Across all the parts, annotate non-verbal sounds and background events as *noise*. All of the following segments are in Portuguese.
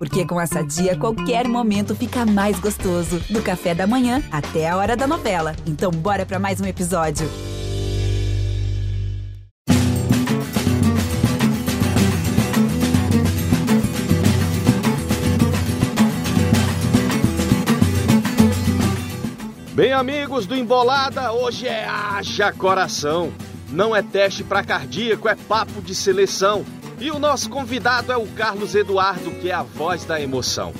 Porque com essa dia, qualquer momento fica mais gostoso. Do café da manhã até a hora da novela. Então, bora para mais um episódio. Bem, amigos do Embolada, hoje é haja coração. Não é teste para cardíaco, é papo de seleção. E o nosso convidado é o Carlos Eduardo, que é a voz da emoção.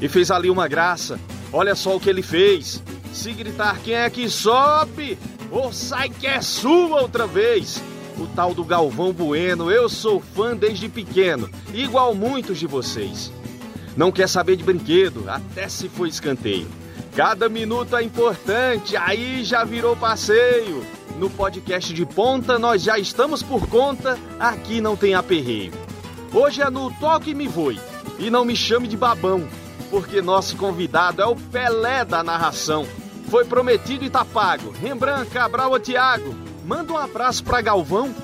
E fez ali uma graça. Olha só o que ele fez. Se gritar quem é que sobe, ou sai que é sua outra vez. O tal do Galvão Bueno, eu sou fã desde pequeno, igual muitos de vocês. Não quer saber de brinquedo, até se for escanteio. Cada minuto é importante, aí já virou passeio. No podcast de ponta nós já estamos por conta, aqui não tem aperreio. Hoje é no Toque Me Voe, e não me chame de babão, porque nosso convidado é o Pelé da narração. Foi prometido e tá pago. Rembrandt, Cabral ou Thiago, manda um abraço para Galvão.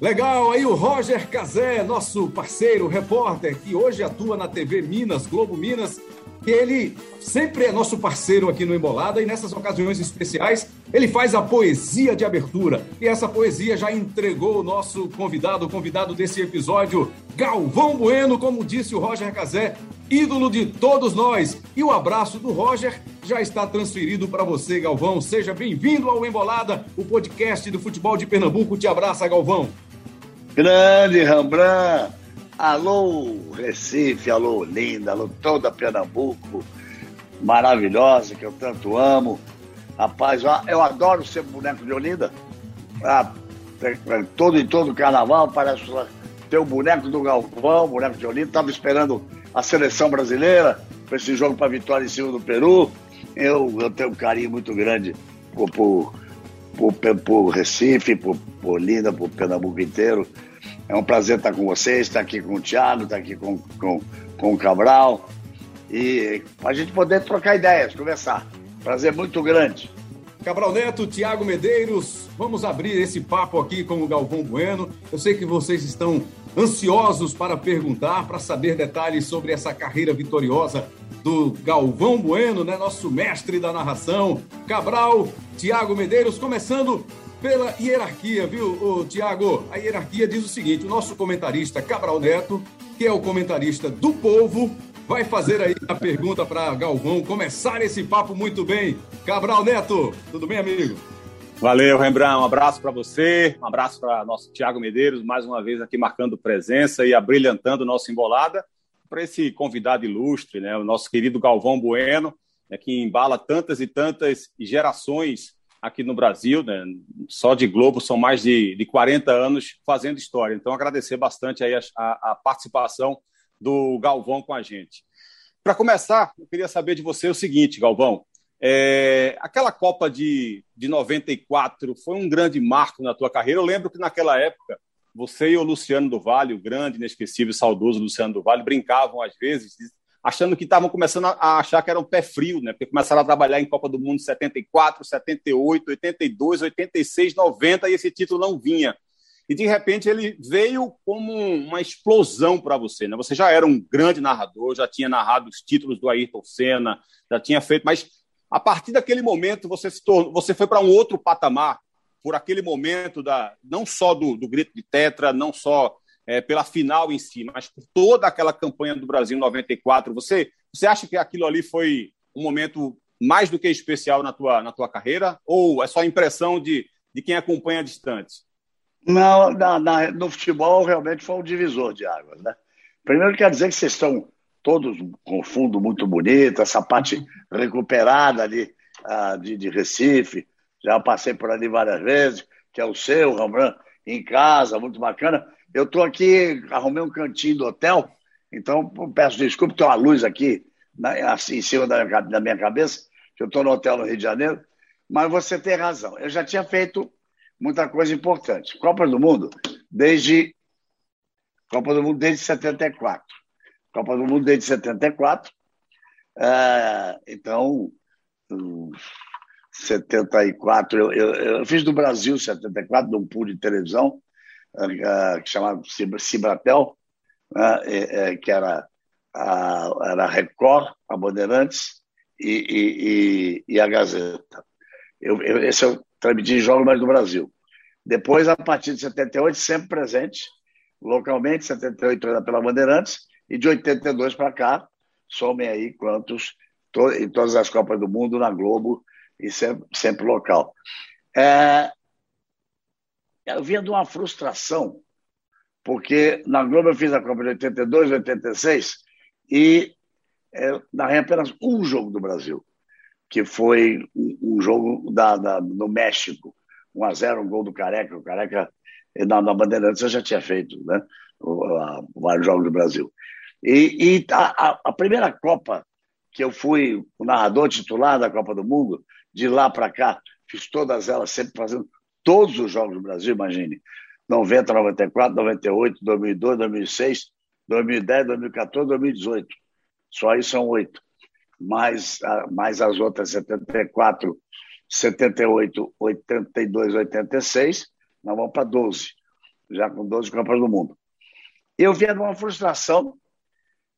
Legal, aí o Roger Cazé, nosso parceiro, repórter, que hoje atua na TV Minas, Globo Minas, que ele sempre é nosso parceiro aqui no Embolada e nessas ocasiões especiais ele faz a poesia de abertura. E essa poesia já entregou o nosso convidado, o convidado desse episódio, Galvão Bueno, como disse o Roger Cazé, ídolo de todos nós. E o abraço do Roger já está transferido para você, Galvão. Seja bem-vindo ao Embolada, o podcast do futebol de Pernambuco. Te abraça, Galvão. Grande Rembrandt, Alô, Recife, alô, linda, alô, toda Pernambuco, maravilhosa, que eu tanto amo. Rapaz, eu adoro ser boneco de Olinda. Ah, todo e todo carnaval parece ter o boneco do Galvão, boneco de Olinda. Estava esperando a seleção brasileira para esse jogo para vitória em cima do Peru. Eu, eu tenho um carinho muito grande por, por, por, por Recife, por, por Olinda, por Pernambuco inteiro. É um prazer estar com vocês, estar aqui com o Thiago, estar aqui com, com, com o Cabral e a gente poder trocar ideias, conversar. Prazer muito grande. Cabral Neto, Tiago Medeiros, vamos abrir esse papo aqui com o Galvão Bueno. Eu sei que vocês estão ansiosos para perguntar, para saber detalhes sobre essa carreira vitoriosa do Galvão Bueno, né? Nosso mestre da narração. Cabral, Tiago Medeiros, começando pela hierarquia, viu, Tiago? A hierarquia diz o seguinte: o nosso comentarista Cabral Neto, que é o comentarista do povo, vai fazer aí a pergunta para Galvão começar esse papo muito bem. Cabral Neto, tudo bem, amigo? Valeu, Rembrandt. Um abraço para você, um abraço para nosso Tiago Medeiros, mais uma vez aqui marcando presença e abrilhantando o nosso embolada para esse convidado ilustre, né, o nosso querido Galvão Bueno, né, que embala tantas e tantas gerações aqui no Brasil, né? só de Globo são mais de, de 40 anos fazendo história. Então, agradecer bastante aí a, a, a participação do Galvão com a gente. Para começar, eu queria saber de você o seguinte, Galvão. É, aquela Copa de, de 94 foi um grande marco na tua carreira. Eu lembro que naquela época você e o Luciano do Vale, o grande, inesquecível, saudoso Luciano do Vale, brincavam às vezes achando que estavam começando a achar que era um pé frio, né? Porque começaram a trabalhar em Copa do Mundo 74, 78, 82, 86, 90 e esse título não vinha. E de repente ele veio como uma explosão para você, né? Você já era um grande narrador, já tinha narrado os títulos do Ayrton Senna, já tinha feito, mas a partir daquele momento você se tornou, você foi para um outro patamar por aquele momento da não só do, do grito de tetra, não só é, pela final em si, mas por toda aquela campanha do Brasil em 94. Você, você acha que aquilo ali foi um momento mais do que especial na tua, na tua carreira? Ou é só impressão de, de quem acompanha distante? Não, na, na, no futebol realmente foi um divisor de águas. Né? Primeiro, quer dizer que vocês estão todos com fundo muito bonito, essa parte recuperada ali uh, de, de Recife. Já passei por ali várias vezes, que é o seu, Rembrandt, em casa, muito bacana. Eu estou aqui, arrumei um cantinho do hotel, então peço desculpa, tem uma luz aqui né, assim, em cima da minha, da minha cabeça, que eu estou no hotel no Rio de Janeiro, mas você tem razão. Eu já tinha feito muita coisa importante. Copa do Mundo, desde. Copa do Mundo desde 74. Copa do Mundo desde 74. É, então, 74, eu, eu, eu, fiz do Brasil 74, num pool de televisão, que chamava Cibratel, né, que era a, era a Record, a Bandeirantes e, e, e, a Gazeta. Eu, eu, esse eu transmiti jogos mais do Brasil. Depois, a partir de 78, sempre presente, localmente, 78 era pela Bandeirantes, e de 82 para cá, somem aí quantos, to, em todas as Copas do Mundo, na Globo, e sempre, sempre local. É, eu vinha de uma frustração, porque na Globo eu fiz a Copa de 82, 86, e é, narrei apenas um jogo do Brasil, que foi um, jogo da, da, no México, 1 a 0 um gol do Careca. O Careca, na, na Bandeirantes, eu já tinha feito né, o, a, vários jogos do Brasil. E, e a, a, primeira Copa que eu fui o narrador titular da Copa do Mundo, de lá para cá, fiz todas elas, sempre fazendo todos os jogos do Brasil, imagine. 90, 94, 98, 2002, 2006, 2010, 2014, 2018. Só aí são oito. Mais, mais as outras 74, 78, 82, 86, nós vamos para 12, já com 12 Copas do Mundo. Eu via uma frustração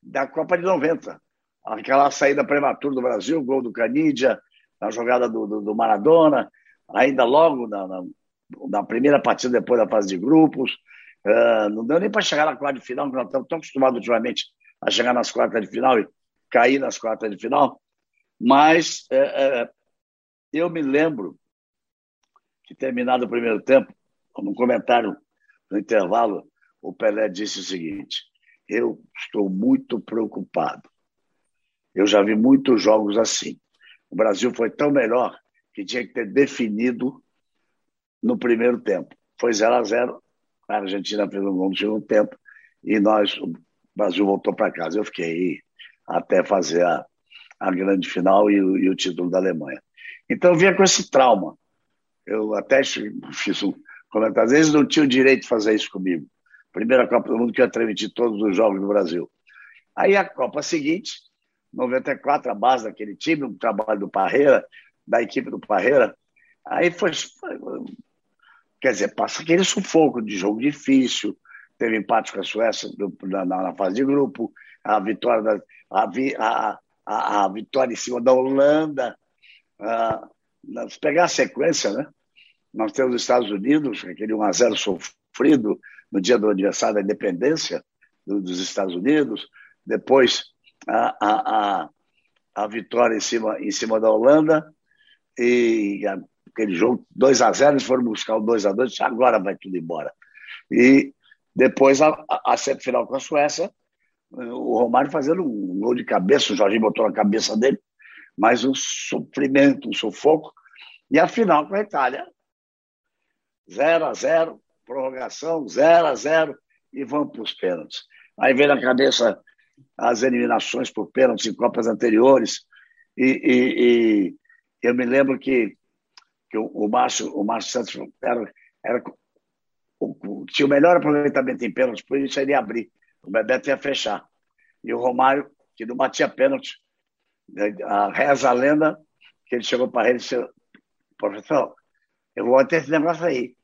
da Copa de 90, aquela saída prematura do Brasil, gol do Canidia, na jogada do, do, do Maradona, ainda logo na, na, na, primeira partida depois da fase de grupos. Uh, não deu nem para chegar na quarta de final, porque nós estamos tão acostumados ultimamente a chegar nas quartas de final e cair nas quartas de final. Mas é, é, eu me lembro que, terminado o primeiro tempo, num comentário no intervalo, o Pelé disse o seguinte: Eu estou muito preocupado. Eu já vi muitos jogos assim. O Brasil foi tão melhor que tinha que ter definido no primeiro tempo. Foi 0 a 0 A Argentina fez um gol no segundo tempo e nós, o Brasil voltou para casa. Eu fiquei até fazer a, a grande final e o, e o título da Alemanha. Então eu vinha com esse trauma. Eu até fiz um comentário. Às vezes não tinha o direito de fazer isso comigo. Primeira Copa do Mundo que eu transmiti todos os jogos do Brasil. Aí a Copa seguinte, 94, a base daquele time, o trabalho do Parreira, da equipe do Parreira. Aí foi. Quer dizer, passa aquele sufoco de jogo difícil. Teve empate com a Suécia na, na fase de grupo, a vitória, da, a, a, a, a vitória em cima da Holanda. Uh, se pegar a sequência, né? Nós temos os Estados Unidos, aquele 1x0 sofrido no dia do aniversário da independência dos Estados Unidos. Depois, a, a, a, a vitória em cima, em cima da Holanda e aquele jogo 2 a 0 eles foram buscar o 2 a 2 agora vai tudo embora. E depois a, a, a semifinal com a Suécia, o Romário fazendo um gol de cabeça, o Jorginho botou na cabeça dele, mas um sofrimento, um sufoco. E a final com a Itália, 0 a 0 prorrogação, 0 a 0 e vamos para os pênaltis. Aí vem na cabeça as eliminações por pênaltis em Copas anteriores. E, e, e eu me lembro que, que o, o, Márcio, o Márcio Santos era, era, o, tinha o melhor aproveitamento em pênaltis, por isso ele ia abrir. O Bebeto ia fechar. E o Romário, que não batia pênalti, né, a reza a lenda que ele chegou para ele e disse: professor, eu vou até esse negócio aí.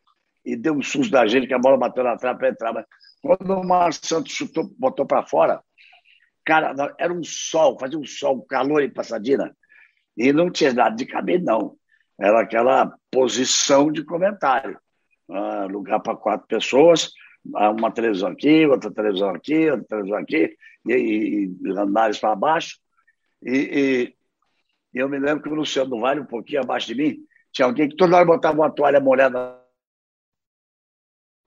E deu um susto da gente que a bola bateu na trave para entrar. Quando o Márcio Santos chutou, botou para fora, Cara, era um sol, fazia um sol, um calor em Passadina. E não tinha nada de caber, não. Era aquela posição de comentário. Ah, lugar para quatro pessoas, ah, uma televisão aqui, outra televisão aqui, outra televisão aqui, e, e, e andares para baixo. E, e, eu me lembro que o Luciano Vale, um pouquinho abaixo de mim, tinha alguém que toda hora botava uma toalha molhada na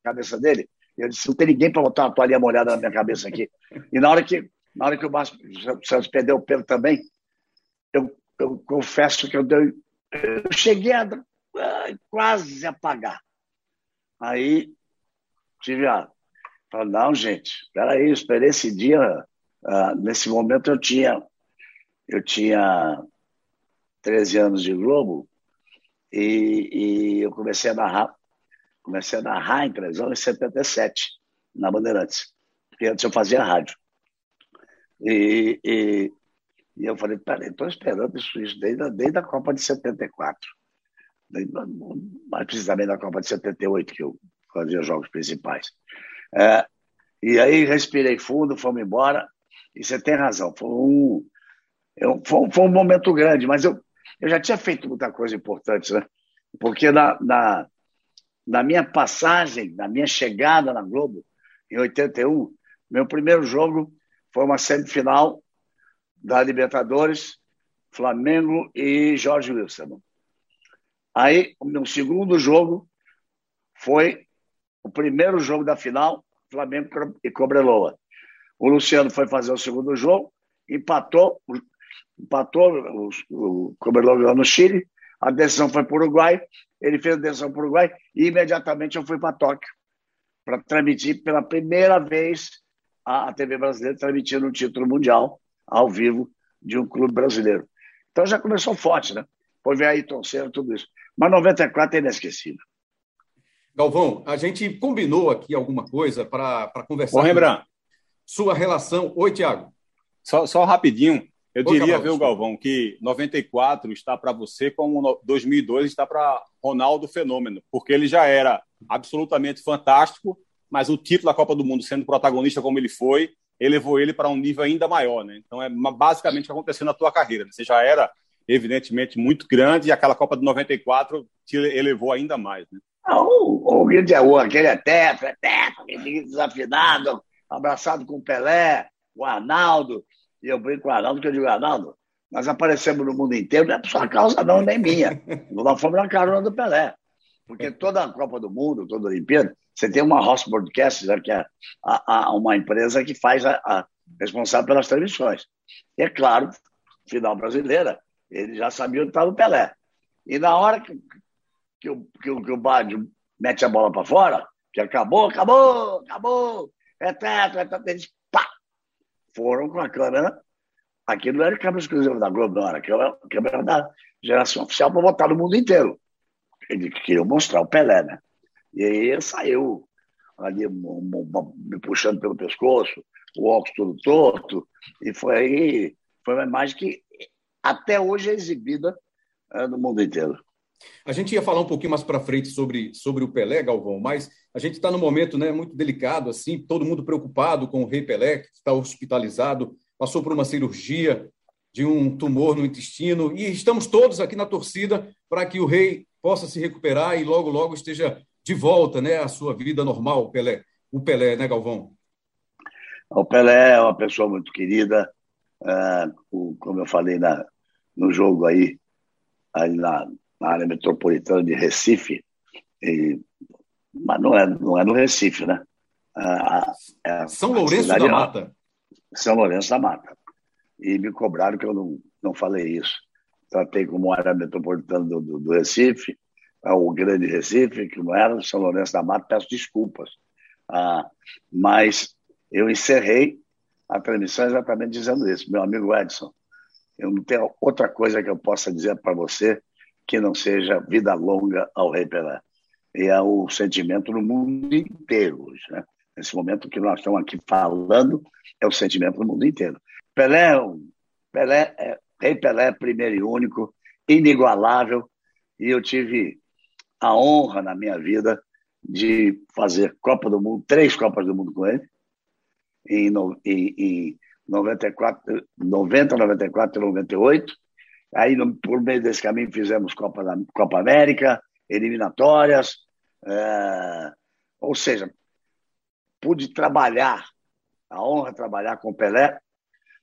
cabeça dele. Eu disse: não tem ninguém para botar uma toalha molhada na minha cabeça aqui. E na hora que na hora que o Márcio Santos perdeu o pelo também, eu, eu confesso que eu, dei, eu cheguei a, quase apagar. Aí tive a. Falei, não, gente, peraí, esperei esse dia. Uh, nesse momento eu tinha, eu tinha 13 anos de Globo e, e eu comecei a narrar. Comecei a narrar em televisão em 77, na Bandeirantes. Porque antes eu fazia rádio. E, e, e eu falei, peraí, estou esperando isso, isso desde, desde a Copa de 74. Desde, mais precisamente da Copa de 78, que eu fazia jogos principais. É, e aí respirei fundo, fomos embora. E você tem razão, foi um, eu, foi, foi, um momento grande, mas eu, eu já tinha feito muita coisa importante, né? Porque na, na, na minha passagem, na minha chegada na Globo, em 81, meu primeiro jogo foi uma semifinal da Libertadores, Flamengo e Jorge Wilson. Aí, o meu segundo jogo foi o primeiro jogo da final, Flamengo e Cobreloa. O Luciano foi fazer o segundo jogo, empatou, empatou o, o Cobreloa ganhou no Chile, a decisão foi para o Uruguai, ele fez a decisão para o Uruguai e imediatamente eu fui para Tóquio para transmitir pela primeira vez a, a TV brasileira transmitindo um título mundial ao vivo de um clube brasileiro. Então já começou forte, né? Foi ver aí Senna, tudo isso. Mas 94 é inesquecível. Galvão, a gente combinou aqui alguma coisa para conversar. Ô, Rembrandt. Sua relação. Oi, Tiago. Só, só rapidinho. Eu Oi, diria, viu, Galvão, que 94 está para você como 2002 está para Ronaldo Fenômeno, porque ele já era absolutamente fantástico, mas o título da Copa do Mundo, sendo protagonista como ele foi, elevou ele para um nível ainda maior, né? Então é basicamente o que aconteceu na tua carreira. Você já era evidentemente muito grande e aquela Copa de 94 te elevou ainda mais, né? Ah, o, o o aquele é tetra, é tetra, desafinado, abraçado com o Pelé, o Arnaldo, e eu brinco com o Arnaldo, que eu digo, Arnaldo, nós aparecemos no mundo inteiro, não é por sua causa não, nem minha. Nós fomos na carona do Pelé. Porque *laughs* toda a Copa do Mundo, toda a Olimpíada, você tem uma Host Broadcast, que é a, a, uma empresa que faz a, a, responsável pelas transmissões. E é claro, final brasileira, ele já sabia onde estava o Pelé. E na hora que, que, o, que, o, que o Bádio mete a bola para fora, que acabou, acabou, acabou, é tetra, é tetra, eles pá, foram com a câmera. Aquilo não era câmera exclusiva da Globo, não era câmera, câmera da geração oficial para botar no mundo inteiro. Ele queria mostrar o Pelé, né? E aí saiu ali me puxando pelo pescoço, o óculos todo torto, e foi aí, foi uma imagem que até hoje é exibida é, no mundo inteiro. A gente ia falar um pouquinho mais para frente sobre, sobre o Pelé, Galvão, mas a gente está num momento né, muito delicado, assim, todo mundo preocupado com o Rei Pelé, que está hospitalizado, passou por uma cirurgia de um tumor no intestino, e estamos todos aqui na torcida para que o Rei possa se recuperar e logo, logo esteja de volta né, à sua vida normal, o Pelé. O Pelé, né, Galvão? O Pelé é uma pessoa muito querida, é, o, como eu falei na, no jogo aí, aí na, na área metropolitana de Recife, e, mas não é, não é no Recife, né? É, São Lourenço da Mata. São Lourenço da Mata. E me cobraram que eu não, não falei isso. Tratei como área metropolitana do, do, do Recife, é o Grande Recife, que não era São Lourenço da Mata, peço desculpas. Ah, mas eu encerrei a transmissão exatamente dizendo isso. Meu amigo Edson, eu não tenho outra coisa que eu possa dizer para você que não seja vida longa ao Rei Pelé. E é o sentimento no mundo inteiro hoje. Né? Nesse momento que nós estamos aqui falando, é o sentimento no mundo inteiro. Pelé, é Pelé é, Rei Pelé, primeiro e único, inigualável, e eu tive a honra na minha vida de fazer Copa do Mundo, três Copas do Mundo com ele, em, em, em 94, 90, 94 e 98. Aí, por meio desse caminho, fizemos Copa, da, Copa América, eliminatórias. É, ou seja, pude trabalhar, a honra de trabalhar com o Pelé,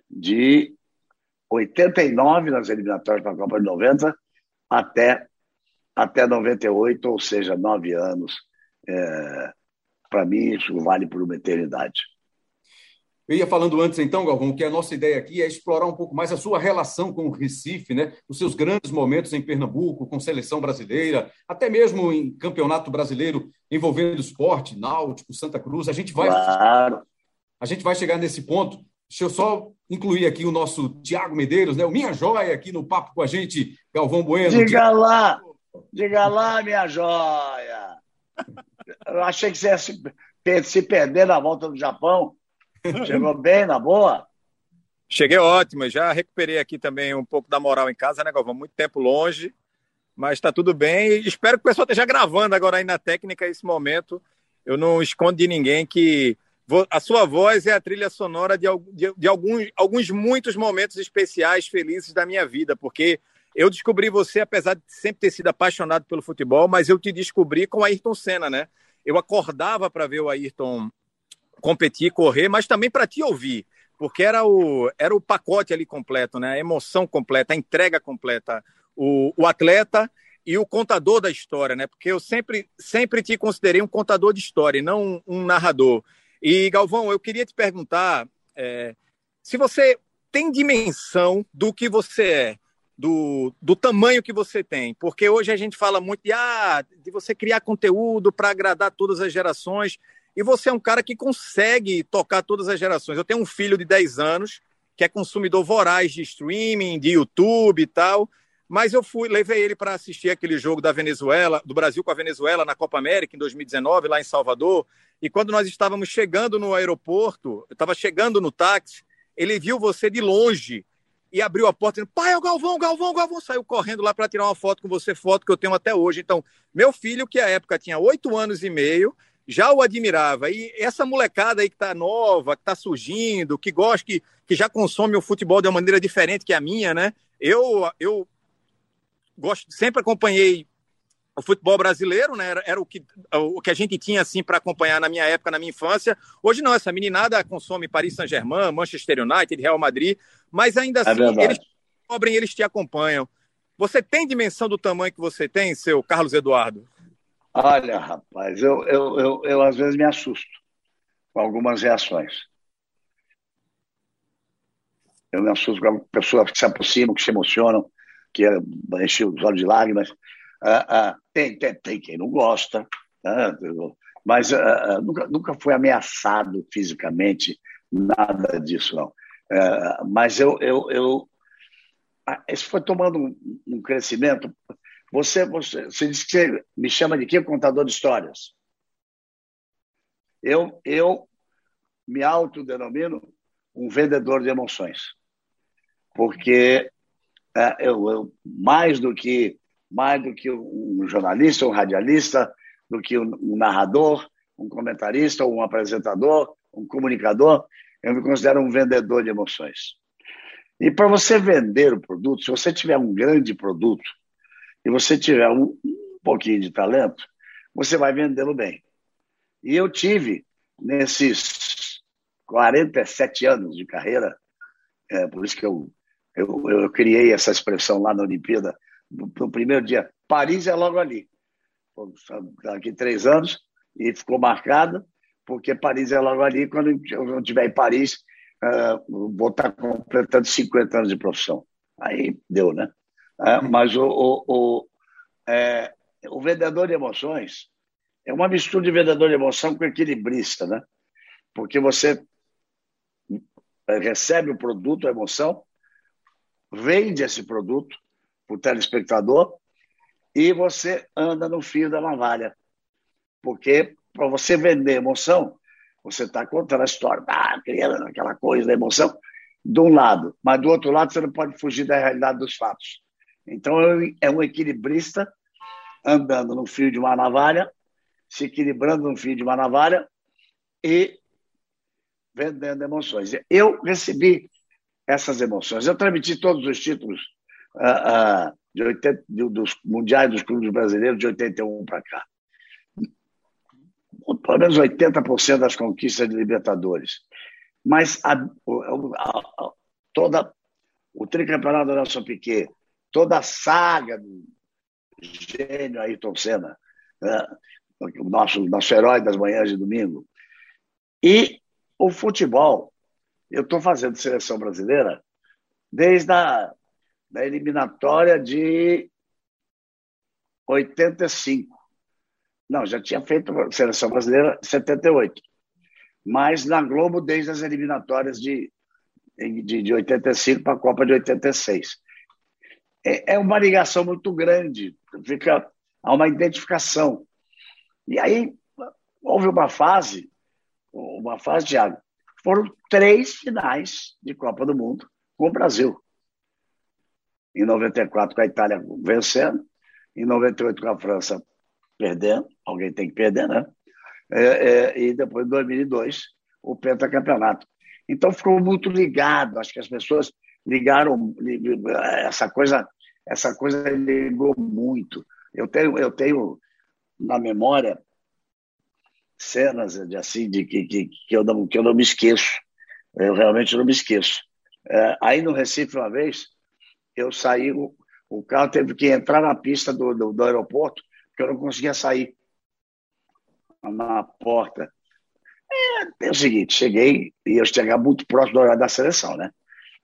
de 89 nas eliminatórias para a Copa de 90 até, até 98, ou seja, nove anos. É, para mim, isso vale por uma eternidade. Eu ia falando antes, então, Galvão, que a nossa ideia aqui é explorar um pouco mais a sua relação com o Recife, né? os seus grandes momentos em Pernambuco, com seleção brasileira, até mesmo em campeonato brasileiro envolvendo esporte, náutico, Santa Cruz. A gente vai, claro. a gente vai chegar nesse ponto. Deixa eu só incluir aqui o nosso Tiago Medeiros, né? o Minha Joia, aqui no papo com a gente, Galvão Bueno. Diga lá, diga lá, minha joia. Eu achei que você ia se, se perder na volta do Japão. Chegou *laughs* bem, na boa? Cheguei ótimo, já recuperei aqui também um pouco da moral em casa, né, Galvão? Muito tempo longe, mas está tudo bem. E espero que o pessoal esteja gravando agora aí na técnica esse momento. Eu não escondo de ninguém que a sua voz é a trilha sonora de, de, de alguns, alguns muitos momentos especiais, felizes da minha vida, porque eu descobri você, apesar de sempre ter sido apaixonado pelo futebol, mas eu te descobri com o Ayrton Senna, né? Eu acordava para ver o Ayrton competir, correr, mas também para te ouvir, porque era o, era o pacote ali completo, né? A emoção completa, a entrega completa. O, o atleta e o contador da história, né? Porque eu sempre, sempre te considerei um contador de história, não um, narrador. E, Galvão, eu queria te perguntar é, se você tem dimensão do que você é do, do tamanho que você tem. Porque hoje a gente fala muito de, ah, de você criar conteúdo para agradar todas as gerações. E você é um cara que consegue tocar todas as gerações. Eu tenho um filho de 10 anos que é consumidor voraz de streaming, de YouTube e tal. Mas eu fui, levei ele para assistir aquele jogo da Venezuela, do Brasil com a Venezuela na Copa América em 2019, lá em Salvador. E quando nós estávamos chegando no aeroporto, eu estava chegando no táxi, ele viu você de longe e abriu a porta dizendo: pai, é o Galvão, Galvão, Galvão. Saiu correndo lá para tirar uma foto com você, foto que eu tenho até hoje. Então, meu filho, que à época tinha oito anos e meio, já o admirava. E essa molecada aí que está nova, que está surgindo, que gosta, que, que já consome o futebol de uma maneira diferente que a minha, né? Eu, eu gosto, sempre acompanhei o futebol brasileiro, né? Era, era, o, que, o que a gente tinha assim para acompanhar na minha época, na minha infância. Hoje não, essa meninada consome Paris Saint-Germain, Manchester United, Real Madrid, mas ainda é assim é eles cobrem, eles te acompanham. Você tem dimensão do tamanho que você tem, seu Carlos Eduardo? Olha, rapaz, eu, eu, eu, eu às vezes me assusto com algumas reações. Eu me assusto com pessoas que se aproximam, que se emocionam, que enchem os olhos de lágrimas. Ah, ah, tem, tem, tem quem não gosta, né? mas ah, nunca, nunca foi ameaçado fisicamente, nada disso, não. mas eu, eu, eu isso foi tomando um, um, crescimento. Você, você, você disse que você me chama de quê? Contador de histórias. Eu, eu me autodenomino um vendedor de emoções, porque é, eu, eu, mais do que mais do que um jornalista, um radialista, do que um narrador, um comentarista, um apresentador, um comunicador. Eu me considero um vendedor de emoções. E para você vender o produto, se você tiver um grande produto e você tiver um, um pouquinho de talento, você vai vendê-lo bem. E eu tive, nesses 47 anos de carreira, é, por isso que eu, eu, eu criei essa expressão lá na Olimpíada, no primeiro dia. Paris é logo ali. Daqui três anos, e ficou marcado, porque Paris é logo ali. Quando eu estiver em Paris, uh, vou estar completando 50 anos de profissão. Aí deu, né? Uh, mas o, o, o, é, o vendedor de emoções é uma mistura de vendedor de emoção com equilibrista, né? Porque você recebe o produto, a emoção, vende esse produto, para o telespectador e você anda no fio da navalha. Porque para você vender emoção, você está contando a história, ah, criando aquela coisa da emoção, de um lado, mas do outro lado você não pode fugir da realidade dos fatos. Então é um equilibrista andando no fio de uma navalha, se equilibrando no fio de uma navalha e vendendo emoções. Eu recebi essas emoções. Eu transmiti todos os títulos uh, de 80, dos mundiais dos clubes brasileiros de 81 para cá. Pelo menos 80% das conquistas de Libertadores. Mas a, a, a, toda o tricampeonato da Nelson Piquet, toda a saga do gênio Ayrton Senna, né? o nosso, nosso herói das manhãs de domingo. E o futebol, eu estou fazendo seleção brasileira desde a da eliminatória de 85. Não, já tinha feito a seleção brasileira em 78. Mas na Globo desde as eliminatórias de, de, de 85 para a Copa de 86. É, é uma ligação muito grande, fica há uma identificação. E aí houve uma fase, uma fase, Thiago, foram três finais de Copa do Mundo com o Brasil em 94 com a Itália vencendo, em 98 com a França perdendo, alguém tem que perder, né? É, é, e depois, em 2002, o pentacampeonato. Então ficou muito ligado, acho que as pessoas ligaram essa coisa, essa coisa ligou muito. Eu tenho, eu tenho na memória cenas de assim de que, que, que eu não que eu não me esqueço. Eu realmente não me esqueço. É, aí no Recife uma vez eu saí o, o carro teve que entrar na pista do, do, do aeroporto porque eu não conseguia sair na porta. É, é o seguinte, cheguei e eu chegar muito próximo do horário da seleção, né?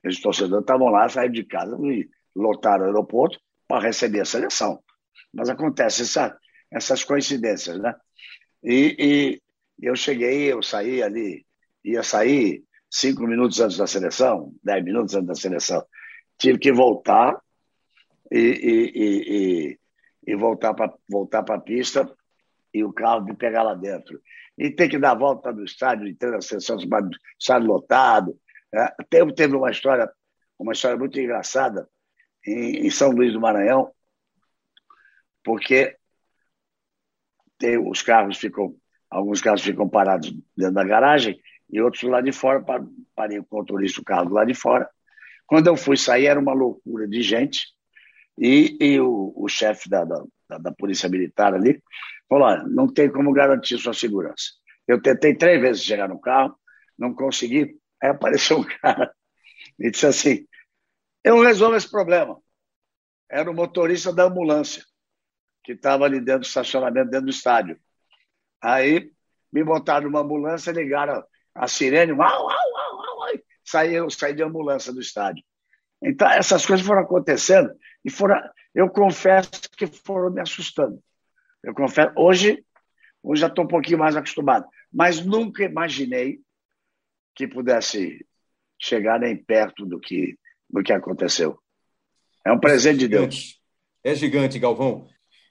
Os torcedores estavam lá, saíram de casa e lotaram o aeroporto para receber a seleção. Mas acontece essa, essas coincidências, né? E, e, eu cheguei, eu saí ali, ia sair cinco minutos antes da seleção, dez minutos antes da seleção. Tive que voltar e, e, e voltar para voltar a pista e o carro me pegar lá dentro. E ter que dar a volta no estádio, entrar na seleção, estádio lotado, é, teve, teve uma história, uma história muito engraçada em, em São Luís do Maranhão, porque tem, os carros ficam, alguns carros ficam parados dentro da garagem e outros lá de fora, parei com o motorista o carro lá de fora. Quando eu fui sair, era uma loucura de gente, e, e o, o chefe da, da, da, Polícia Militar ali falou: não tem como garantir sua segurança. Eu tentei três vezes chegar no carro, não consegui. Aí apareceu um *laughs* cara e disse assim: Eu resolvo esse problema. Era o motorista da ambulância, que estava ali dentro do estacionamento, dentro do estádio. Aí me botaram numa ambulância, ligaram a sirene, uau, uau, saí, eu saí de ambulância do estádio. Então, essas coisas foram acontecendo e foram, eu confesso que foram me assustando. Eu confesso, hoje, hoje já estou um pouquinho mais acostumado, mas nunca imaginei que pudesse chegar nem perto do que, do que aconteceu. É um presente de Deus. É gigante, Galvão.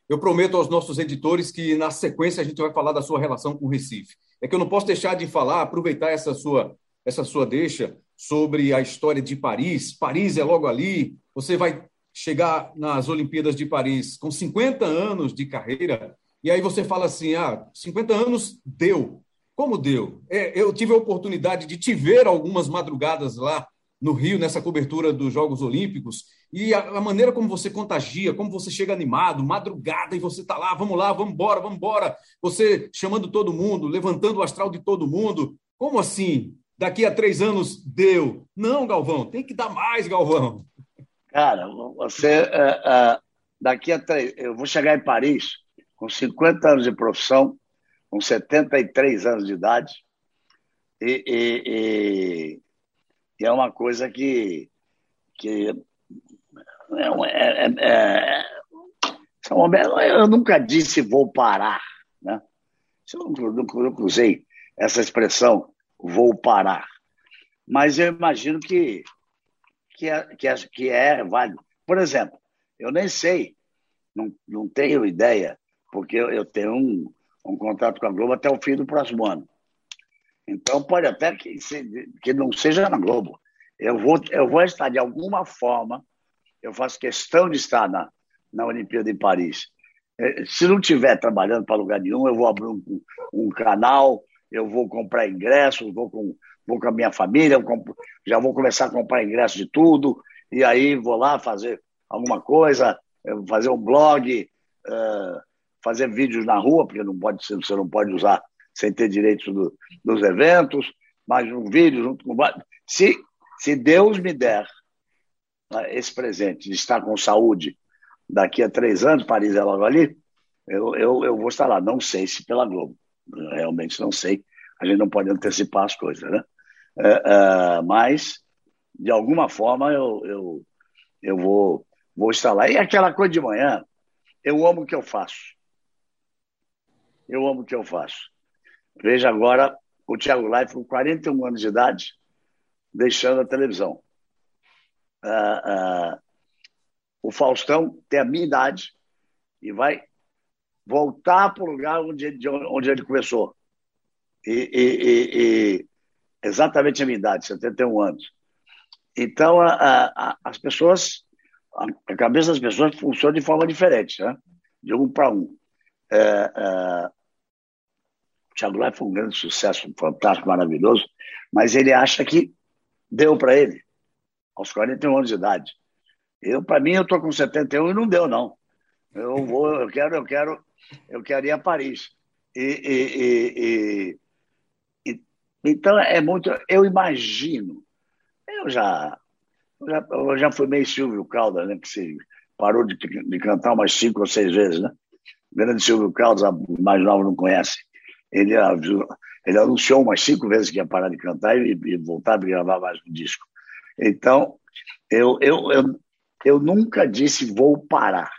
Eu prometo aos nossos editores que na sequência a gente vai falar da sua relação com o Recife. É que eu não posso deixar de falar, aproveitar essa sua essa sua deixa sobre a história de Paris. Paris é logo ali. Você vai chegar nas Olimpíadas de Paris com 50 anos de carreira e aí você fala assim: "Ah, 50 anos deu. Como deu? É, eu tive a oportunidade de te ver algumas madrugadas lá no Rio, nessa cobertura dos Jogos Olímpicos, e a, a maneira como você contagia, como você chega animado, madrugada, e você está lá, vamos lá, vamos embora, vamos embora, você chamando todo mundo, levantando o astral de todo mundo. Como assim? Daqui a três anos deu. Não, Galvão, tem que dar mais, Galvão. Cara, você. Uh, uh, daqui a três. Eu vou chegar em Paris com 50 anos de profissão, com 73 anos de idade, e, e, e, é uma coisa que, que é, é, é, é eu nunca disse vou parar, né? Eu nunca usei essa expressão vou parar, mas eu imagino que que é, que é, que é válido. Por exemplo, eu nem sei, não, não tenho ideia, porque eu, eu tenho um, um contrato com a Globo até o fim do próximo ano. Então, pode até que, que não seja na Globo. Eu vou, eu vou estar, de alguma forma, eu faço questão de estar na, na Olimpíada em Paris. É, se não estiver trabalhando para lugar nenhum, eu vou abrir um, um canal, eu vou comprar ingressos, vou com, vou com a minha família, compro, já vou começar a comprar ingressos de tudo, e aí vou lá fazer alguma coisa, fazer um blog, uh, fazer vídeos na rua, porque não pode, você não pode usar sem ter direito do, dos eventos, mas um vídeo junto com. Se, se Deus me der né, esse presente de estar com saúde daqui a três anos, Paris é logo ali, eu, eu, eu vou estar lá. Não sei se pela Globo, realmente não sei. A gente não pode antecipar as coisas, né? É, é, mas, de alguma forma, eu, eu, eu vou, vou estar lá. E aquela coisa de manhã, eu amo o que eu faço. Eu amo o que eu faço. Veja agora o Thiago Life com 41 anos de idade, deixando a televisão. Uh, uh, o Faustão tem a minha idade e vai voltar para o lugar onde, onde ele começou. E, e, e, exatamente a minha idade, 71 anos. Então, a, a, as pessoas, a, cabeça das pessoas funciona de forma diferente, né? de um para um. É, é, O Thiago Life foi um grande sucesso, fantástico, maravilhoso, mas ele acha que deu para ele, aos 41 anos de idade. Eu, para mim, eu estou com 71 e não deu, não. Eu vou, eu quero, eu quero, eu quero ir a Paris. E, e, e, e então é muito. Eu imagino. Eu já, eu já, eu já fui meio Silvio Caldas, né? Que se parou de, de cantar umas cinco ou seis vezes, né? O grande Silvio Caldas, mais novos não conhecem. Ele, ele anunciou umas cinco vezes que ia parar de cantar e, e voltar a gravar mais um disco. Então, eu, eu, eu, eu nunca disse vou parar,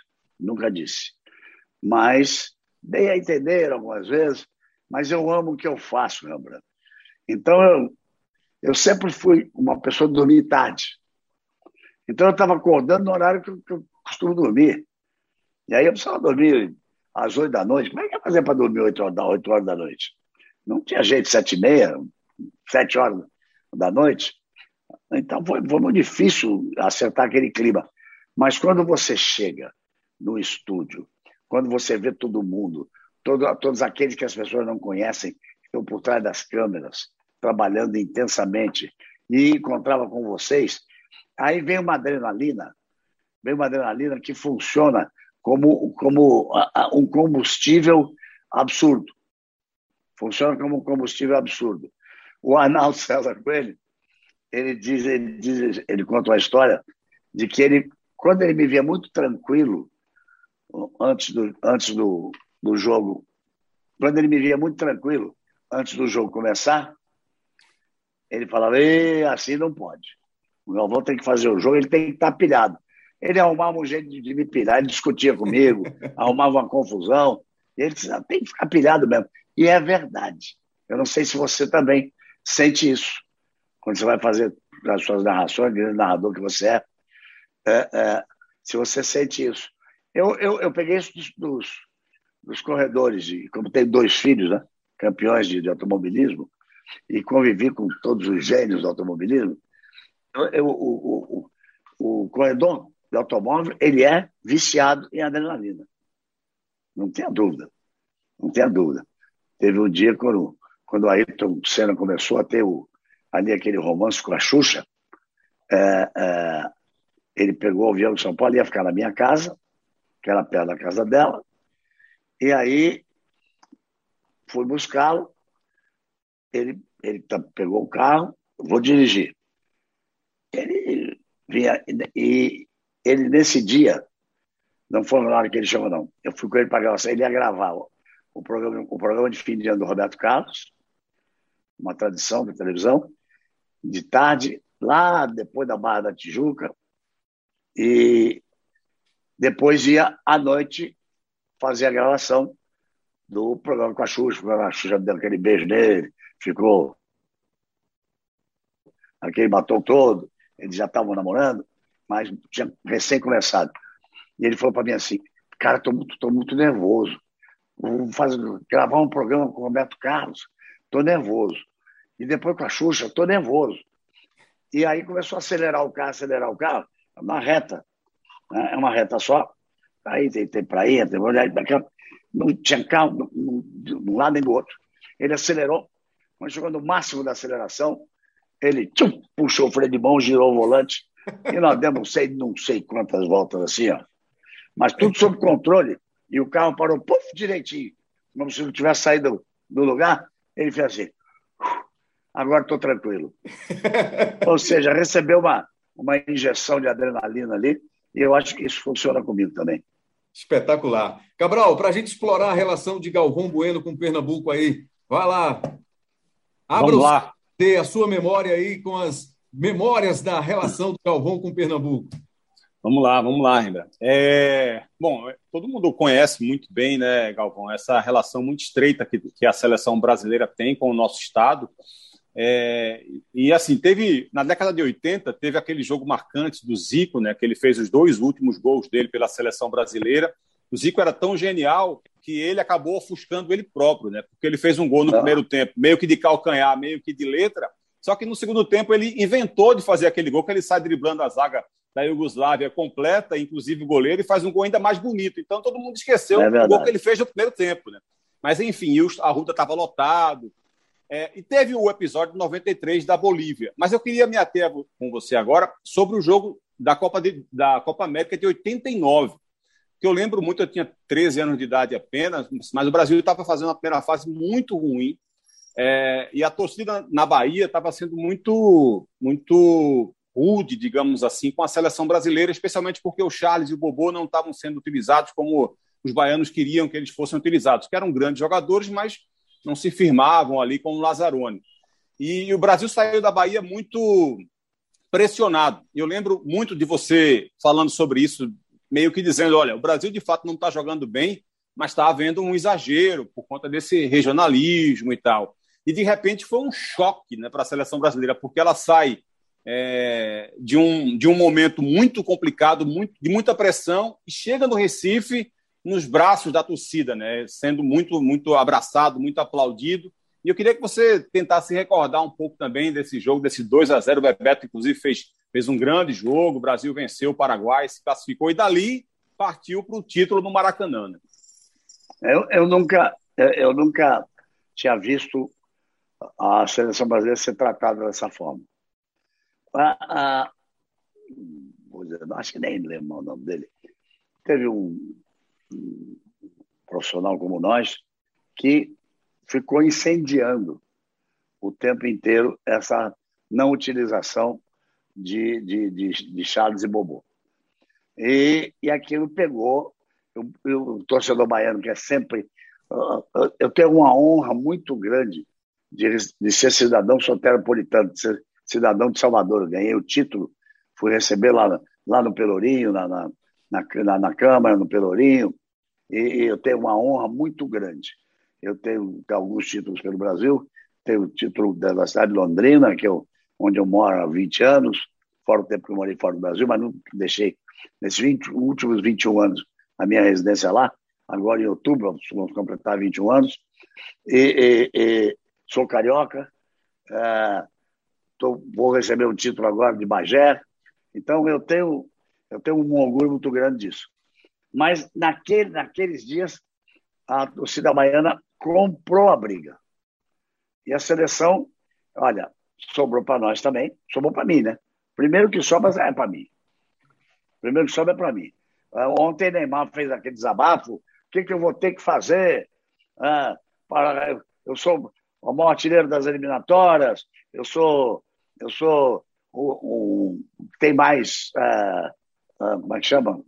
nunca disse. Mas dei a entender algumas vezes, mas eu amo o que eu faço, Rembrandt. Então, eu, eu sempre fui uma pessoa de dormir tarde. Então, eu estava acordando no horário que eu, que eu, costumo dormir. E aí eu precisava dormir às oito da noite. Como é que ia fazer para dormir oito horas, oito horas da noite? Não tinha jeito, sete e meia, sete horas da noite. Então, foi, foi muito difícil acertar aquele clima. Mas quando você chega no estúdio, quando você vê todo mundo, todo, todos aqueles que as pessoas não conhecem, estão por trás das câmeras, trabalhando intensamente, e encontrava com vocês, aí vem uma adrenalina, vem uma adrenalina que funciona como, como um combustível absurdo. Funciona como um combustível absurdo. O Arnaldo *laughs* César Coelho, ele diz, ele diz, ele conta uma história de que ele quando ele me via muito tranquilo, antes do, antes do, do jogo, quando ele me via muito tranquilo, antes do jogo começar, ele falava, assim não pode. O Galvão tem que fazer o jogo, ele tem que estar pilhado. Ele arrumava um jeito de me pilhar, ele discutia comigo, *laughs* arrumava uma confusão. ele disse, tem que ficar pilhado mesmo. E é verdade. Eu não sei se você também sente isso. Quando você vai fazer as suas narrações, grande narrador que você é, é, é, se você sente isso. Eu, eu, eu peguei isso dos, dos, dos corredores, e como tenho dois filhos, né, campeões de, de, automobilismo, e convivi com todos os gênios do automobilismo, eu, o, o, o corredor de automóvel ele é viciado em adrenalina. Não tenha dúvida. Não tenha dúvida. Teve um dia quando, quando o Ayrton Senna começou a ter o, ali aquele romance com a Xuxa, é, é, ele pegou o avião de São Paulo, ia ficar na minha casa, que era perto da casa dela, e aí fui buscá-lo, ele, ele pegou o carro, vou dirigir. Ele vinha, e ele nesse dia, não foi na hora que ele chegou, não. Eu fui com ele para gravar, ele ia gravar o programa, o programa de fim de ano do Roberto Carlos, uma tradição da televisão, de tarde, lá depois da Barra da Tijuca, e depois ia à noite fazer a gravação do programa com a Xuxa. A Xuxa deu aquele beijo nele, ficou aquele batom todo. Eles já estavam namorando, mas tinha recém começado. E ele falou para mim assim: Cara, estou muito, tô muito nervoso. Vou fazer, gravar um programa com o Roberto Carlos, estou nervoso. E depois com a Xuxa, estou nervoso. E aí começou a acelerar o carro, acelerar o carro uma reta. Né? É uma reta só. Aí tem, tem praia, tem daquela, não tinha carro de um lado nem do outro. Ele acelerou. Quando chegou no máximo da aceleração, ele tchum, puxou o freio de mão, girou o volante. E nós demos não sei, não sei quantas voltas assim, ó. Mas tudo sob controle. E o carro parou puf, direitinho. Como se não tivesse saído do lugar. Ele fez assim. Agora estou tranquilo. *laughs* Ou seja, recebeu uma, uma injeção de adrenalina ali, e eu acho que isso funciona comigo também. Espetacular. Cabral, para a gente explorar a relação de Galvão Bueno com Pernambuco aí, vai lá. Abra Vamos lá. a sua memória aí com as memórias da relação do Galvão com Pernambuco. Vamos lá, vamos lá, Rembra. É, bom, todo mundo conhece muito bem, né, Galvão, essa relação muito estreita que, que a seleção brasileira tem com o nosso estado. É, e assim, teve na década de 80, teve aquele jogo marcante do Zico, né, que ele fez os dois últimos gols dele pela seleção brasileira. O Zico era tão genial que ele acabou ofuscando ele próprio, né, porque ele fez um gol no ah. primeiro tempo, meio que de calcanhar, meio que de letra, só que no segundo tempo ele inventou de fazer aquele gol, que ele sai driblando a zaga da Iugoslávia completa, inclusive o goleiro, e faz um gol ainda mais bonito. Então todo mundo esqueceu é o gol que ele fez no primeiro tempo, né? Mas, enfim, a Ruta estava lotado. É, e teve o episódio 93 da Bolívia. Mas eu queria me ater com você agora sobre o jogo da Copa, de, da Copa América de 89. Que eu lembro muito, eu tinha 13 anos de idade apenas, mas o Brasil estava fazendo uma primeira fase muito ruim. É, e a torcida na Bahia estava sendo muito, muito rude, digamos assim, com a seleção brasileira, especialmente porque o Charles e o Bobô não estavam sendo utilizados como os baianos queriam que eles fossem utilizados, que eram grandes jogadores, mas não se firmavam ali com o Lazzaroni. E o Brasil saiu da Bahia muito pressionado. Eu lembro muito de você falando sobre isso, meio que dizendo: olha, o Brasil de fato não está jogando bem, mas está havendo um exagero por conta desse regionalismo e tal. E de repente foi um choque né, para a seleção brasileira, porque ela sai é, de, um, de um momento muito complicado, muito, de muita pressão, e chega no Recife nos braços da torcida, né? Sendo muito, muito abraçado, muito aplaudido. E eu queria que você tentasse recordar um pouco também desse jogo, desse 2 a 0 O Bebeto, inclusive, fez, fez um grande jogo. O Brasil venceu o Paraguai, se classificou e dali partiu para o título no Maracanã. Né? Eu, eu, nunca, eu nunca tinha visto a seleção brasileira ser tratada dessa forma. A, a, acho que nem lembro o nome dele. Teve um profissional como nós, que ficou incendiando o tempo inteiro essa não utilização de, de, de, de Charles e Bobô. E, e aquilo pegou. Eu, eu, o torcedor baiano, que é sempre. Eu tenho uma honra muito grande de, de ser cidadão soteropolitano, de ser cidadão de Salvador. Eu ganhei o título, fui receber lá, lá no Pelourinho, na, na, na, na Câmara, no Pelourinho, e eu tenho uma honra muito grande. Eu tenho alguns títulos pelo Brasil, tenho o título da cidade de Londrina, que eu, onde eu moro há 20 anos, fora o tempo que eu morei fora do Brasil, mas não deixei, nesses 20, últimos 21 anos, a minha residência lá. Agora, em outubro, vamos completar 21 anos. E, e, e sou carioca, é, tô, vou receber um título agora de Bagé. Então, eu tenho, eu tenho um orgulho muito grande disso. Mas naquele, naqueles dias, a torcida baiana comprou a briga. E a seleção, olha, sobrou para nós também, sobrou para mim, né? Primeiro que sobra é para mim. Primeiro que sobra é para mim. Ah, ontem Neymar fez aquele desabafo. O que, que eu vou ter que fazer? Ah, para, eu sou o maior artilheiro das eliminatórias, eu sou, eu sou o, o tem mais, ah, como é que chama?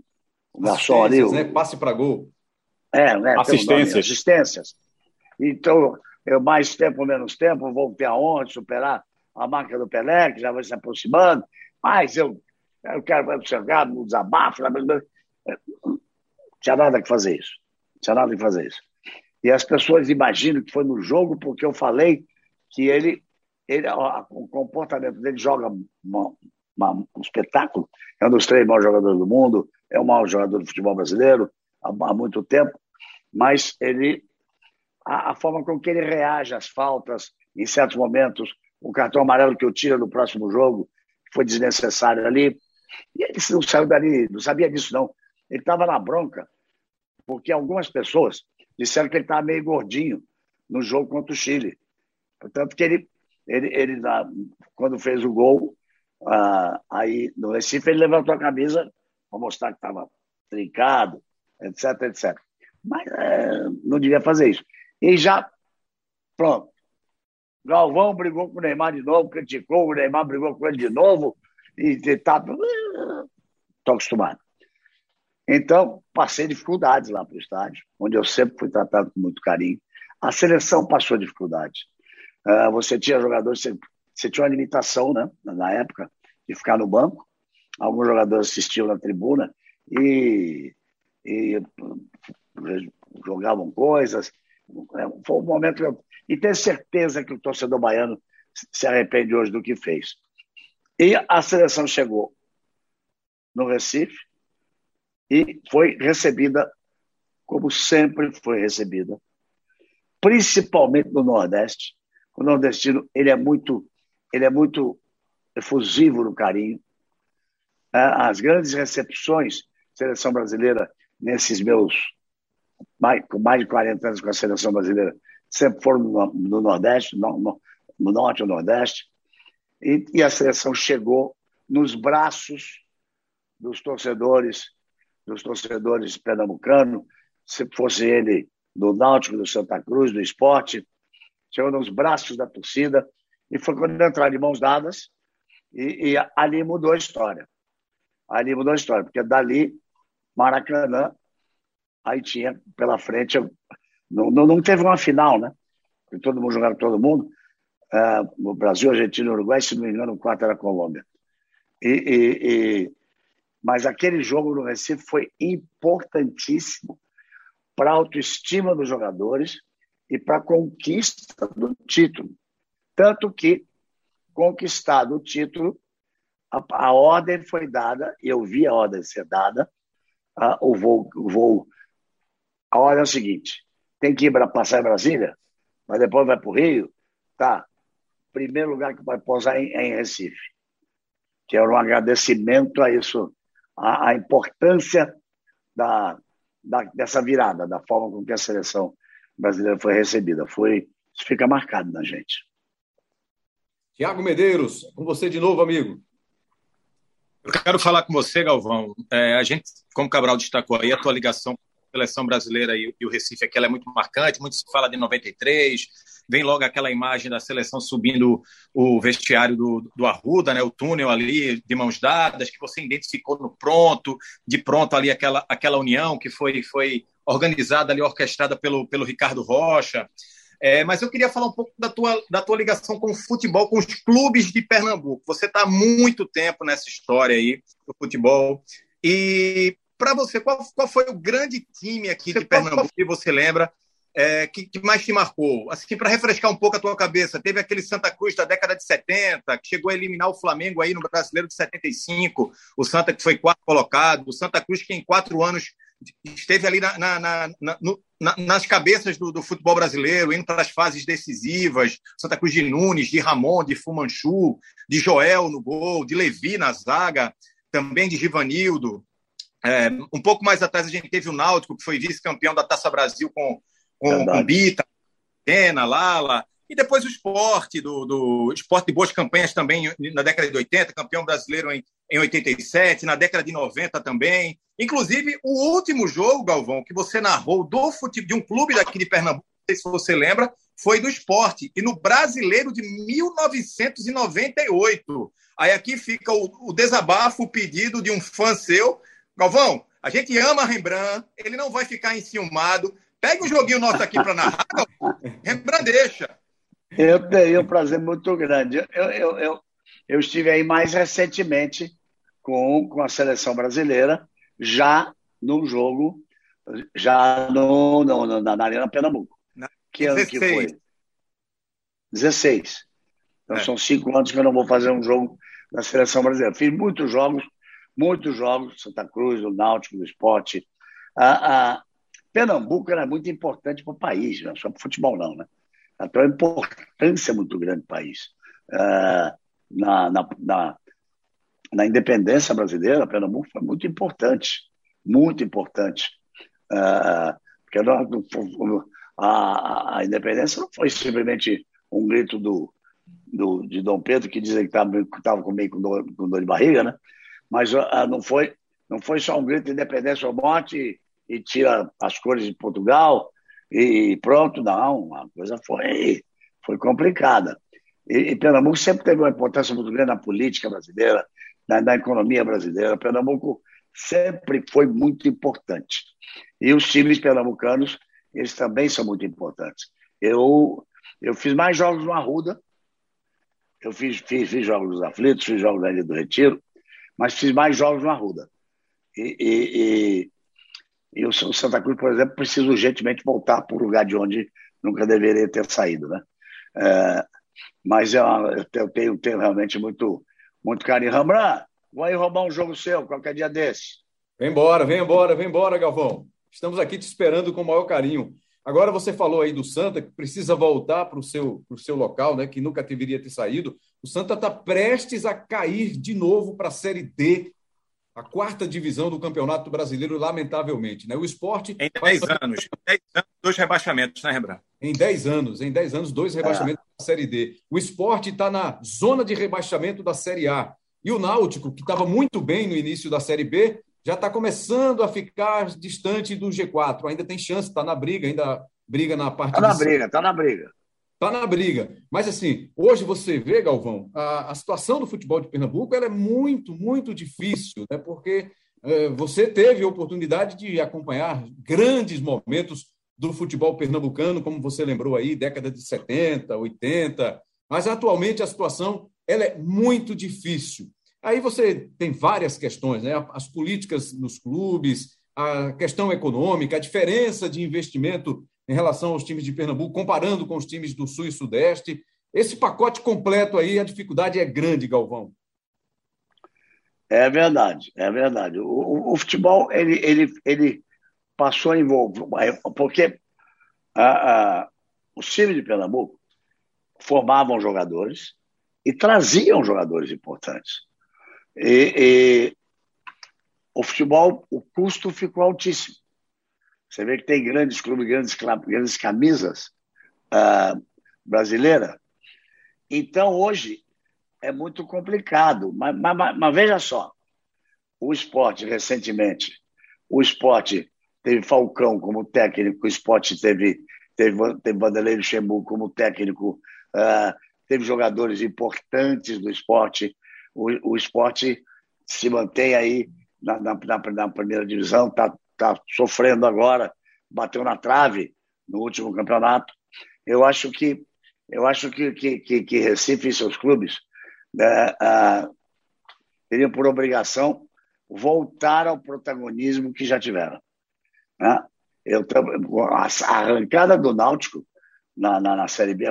o garçom ali. O... Né? Passe para gol. É, né? Assistências. assistências. Então, eu mais tempo, menos tempo, vou ter aonde superar a marca do Pelé, que já vai se aproximando, mas eu, eu quero chegar no desabafo. Não tinha nada que fazer isso. Não tinha nada que fazer isso. E as pessoas imaginam que foi no jogo porque eu falei que ele, ele o comportamento dele joga uma, um espetáculo. É um dos três maiores jogadores do mundo, é o maior jogador do futebol brasileiro há, há muito tempo, mas ele a, a, forma com que ele reage às faltas, em certos momentos, o cartão amarelo que eu tiro no próximo jogo foi desnecessário ali. E ele não saiu dali, não sabia disso, não. Ele estava na bronca, porque algumas pessoas disseram que ele estava meio gordinho no jogo contra o Chile. Portanto, que ele, ele, ele quando fez o gol, ah, aí no Recife, ele levantou a camisa para mostrar que estava trincado, etc, etc. Mas é, não devia fazer isso. E já, pronto. Galvão brigou com o Neymar de novo, criticou, o Neymar brigou com ele de novo, e está. Estou acostumado. Então, passei dificuldades lá para o estádio, onde eu sempre fui tratado com muito carinho. A seleção passou dificuldades. Uh, você tinha jogadores, você, você, tinha uma limitação né, na época de ficar no banco alguns jogadores assistiam na tribuna e, e jogavam coisas. Foi um momento que eu, e tenho certeza que o torcedor baiano se arrepende hoje do que fez. E a seleção chegou no Recife e foi recebida como sempre foi recebida, principalmente no Nordeste. O nordestino ele é muito ele é muito efusivo no carinho. É, as grandes recepções seleção brasileira nesses meus mais, com mais de 40 anos com a seleção brasileira, sempre foram no, no Nordeste, no, no, no, Norte ou Nordeste, e, e a seleção chegou nos braços dos torcedores, dos torcedores pernambucanos, se fosse ele do Náutico, do Santa Cruz, do esporte, chegou nos braços da torcida, e foi quando entraram de mãos dadas, e, e ali mudou a história. Ali mudou a história, porque dali, Maracanã, aí tinha pela frente, não, não, não teve uma final, né? Porque todo mundo jogava todo mundo. No Brasil, Argentina e Uruguai, se não me engano, o quarto era a Colômbia. E, e, e, mas aquele jogo no Recife foi importantíssimo para a autoestima dos jogadores e para a conquista do título. Tanto que, conquistado o título, a, a ordem foi dada, eu vi a ordem ser dada, a, o, voo, o voo. A ordem é o seguinte: tem que ir para passar em Brasília, mas depois vai para o Rio. Tá. Primeiro lugar que vai pousar em, é em Recife. Que era um agradecimento a isso, a, a importância da, da, dessa virada, da forma com que a seleção brasileira foi recebida. Foi, isso fica marcado na gente. Tiago Medeiros, com você de novo, amigo. Eu quero falar com você, Galvão. É, a gente, como o Cabral destacou aí, a tua ligação com a seleção brasileira e, e o Recife aqui é muito marcante. Muito se fala de 93, vem logo aquela imagem da seleção subindo o vestiário do, do Arruda, né, o túnel ali de mãos dadas, que você identificou no pronto, de pronto ali aquela, aquela união que foi, foi organizada ali, orquestrada pelo, pelo Ricardo Rocha. É, mas eu queria falar um pouco da tua, da tua ligação com o futebol, com os clubes de Pernambuco. Você está há muito tempo nessa história aí do futebol. E para você, qual, qual foi o grande time aqui você de Pernambuco que você lembra é, que, que, mais te marcou? Assim, para refrescar um pouco a tua cabeça, teve aquele Santa Cruz da década de 70, que chegou a eliminar o Flamengo aí no Brasileiro de 75, o Santa que foi quarto colocado, o Santa Cruz que em quatro anos esteve ali na, na, na, no, nas cabeças do, do, futebol brasileiro, indo para as fases decisivas, Santa Cruz de Nunes, de Ramon, de Fumanchu, de Joel no gol, de Levi na zaga, também de Givanildo. É, um pouco mais atrás a gente teve o Náutico, que foi vice-campeão da Taça Brasil com, com, com Bita, Pena, Lala, e depois o esporte, do, do esporte de boas campanhas também na década de 80, campeão brasileiro em, em 87, na década de 90 também. Inclusive, o último jogo, Galvão, que você narrou do futebol, de um clube daqui de Pernambuco, não sei se você lembra, foi do esporte. E no brasileiro de 1998. Aí aqui fica o, o desabafo, o pedido de um fã seu. Galvão, a gente ama Rembrandt, ele não vai ficar enciumado. Pega um joguinho nosso aqui para narrar, Rembrandt deixa. Eu tenho um prazer muito grande. Eu, eu, eu, eu estive aí mais recentemente com, com a seleção brasileira, já no jogo, já no, no, no na Arena Pernambuco. Que ano 16. que foi? 16. Então é. são cinco anos que eu não vou fazer um jogo na seleção brasileira. Fiz muitos jogos, muitos jogos, Santa Cruz, do Náutico, do Esporte. A, a Pernambuco era muito importante para o país, não só para o futebol não, né? Então, a importância muito grande do país. Uh, na, na, na, na, independência brasileira, Pernambuco foi muito importante, muito importante. Uh, porque a, a, independência não foi simplesmente um grito do, do, de Dom Pedro, que dizia que estava comigo com dor, com dor de barriga, né? mas uh, não, foi, não foi só um grito de independência ou morte e, e tira as cores de Portugal e pronto, não, a coisa foi, foi complicada. E, e Pernambuco sempre teve uma importância muito grande na política brasileira, na, na economia brasileira. Pernambuco sempre foi muito importante. E os times pernambucanos, eles também são muito importantes. Eu, eu fiz mais jogos no Arruda, eu fiz, fiz, fiz jogos dos aflitos, fiz jogos da Ilha do Retiro, mas fiz mais jogos no Arruda. E, e, e o Santa Cruz, por exemplo, precisa urgentemente voltar para o lugar de onde nunca deveria ter saído, né? É, mas eu, eu tenho, tenho, realmente muito, muito carinho. Rambran, vou aí roubar um jogo seu qualquer dia desse. Vem embora, vem embora, vem embora, Galvão. Estamos aqui te esperando com o maior carinho. Agora você falou aí do Santa, que precisa voltar para o seu, seu local, né, que nunca deveria ter saído. O Santa está prestes a cair de novo para a Série D a quarta divisão do Campeonato Brasileiro, lamentavelmente. Né? O esporte. Em 10 anos. Em 10 anos, dois rebaixamentos, né, Rembrandt? Em 10 anos, em 10 anos, dois rebaixamentos é. da Série D. O esporte está na zona de rebaixamento da Série A. E o Náutico, que estava muito bem no início da Série B, já está começando a ficar distante do G4. Ainda tem chance, está na briga, ainda briga na parte. Está na briga, está na briga. Está na briga. Mas, assim, hoje você vê, Galvão, a, a situação do futebol de Pernambuco é muito, muito difícil, né? porque é, você teve a oportunidade de acompanhar grandes momentos do futebol pernambucano, como você lembrou aí, década de 70, 80, mas atualmente a situação ela é muito difícil. Aí você tem várias questões, né? as políticas nos clubes, a questão econômica, a diferença de investimento em relação aos times de Pernambuco, comparando com os times do Sul e Sudeste. Esse pacote completo aí, a dificuldade é grande, Galvão. É verdade, é verdade. O, o, futebol, ele, ele, ele passou a envolver, porque a, a, os times de Pernambuco formavam jogadores e traziam jogadores importantes. E, e, o futebol, o custo ficou altíssimo. Você vê que tem grandes clubes, grandes, grandes camisas uh, brasileiras. Então, hoje, é muito complicado. Mas, mas, mas, veja só, o esporte, recentemente, o esporte teve Falcão como técnico, o esporte teve, teve, teve Vanderlei Luxemburgo como técnico, uh, teve jogadores importantes do esporte, o, o esporte se mantém aí na, na, na primeira divisão, está tá sofrendo agora, bateu na trave no último campeonato. Eu acho que eu acho que, que, que, Recife e seus clubes né, ah, teriam por obrigação voltar ao protagonismo que já tiveram. Né? Eu, a arrancada do Náutico na, na, na Série B,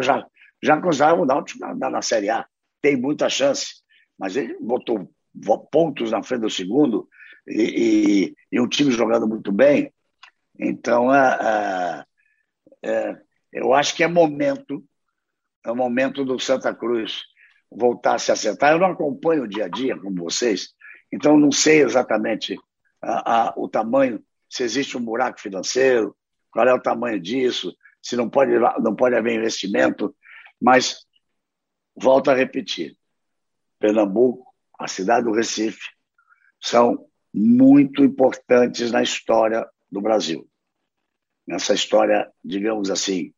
já, já cruzava o Náutico na, na Série A tem muita chance, mas ele botou pontos na frente do segundo e, e, um time jogando muito bem. Então, é, é, é, eu acho que é momento, é momento do Santa Cruz voltar a se acertar. Eu não acompanho o dia a dia como vocês, então não sei exatamente a, a, o tamanho, se existe um buraco financeiro, qual é o tamanho disso, se não pode, não pode haver investimento, mas Volto a repetir: Pernambuco, a cidade do Recife, são muito importantes na história do Brasil. Nessa história, digamos assim,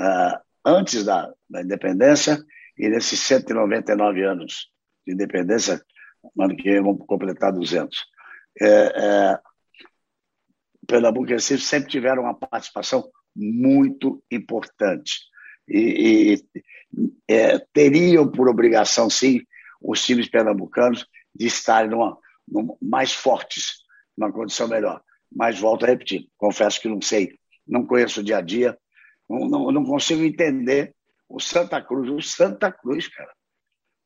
uh, antes da, da, independência e nesses 199 anos de independência, ano que vem vamos completar 200. É, é, Pernambuco e Recife sempre tiveram uma participação muito importante. E, e, é, teriam por obrigação, sim, os times pernambucanos de estarem numa, mais fortes, numa condição melhor. Mas volto a repetir, confesso que não sei, não conheço o dia a dia, não, não, não consigo entender o Santa Cruz, o Santa Cruz, cara.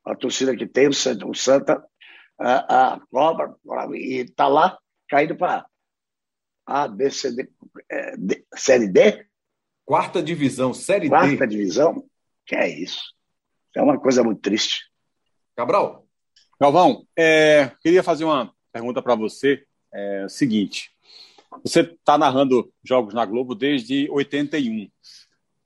A torcida que tem, o Santa, o Santa a, a cobra, e está lá caindo para A, B, C, D, é, D, Série D? Quarta divisão, Série Quarta D. Quarta divisão? Que é isso. É uma coisa muito triste. Cabral. Galvão, é, queria fazer uma pergunta para você. É o seguinte: você está narrando jogos na Globo desde 81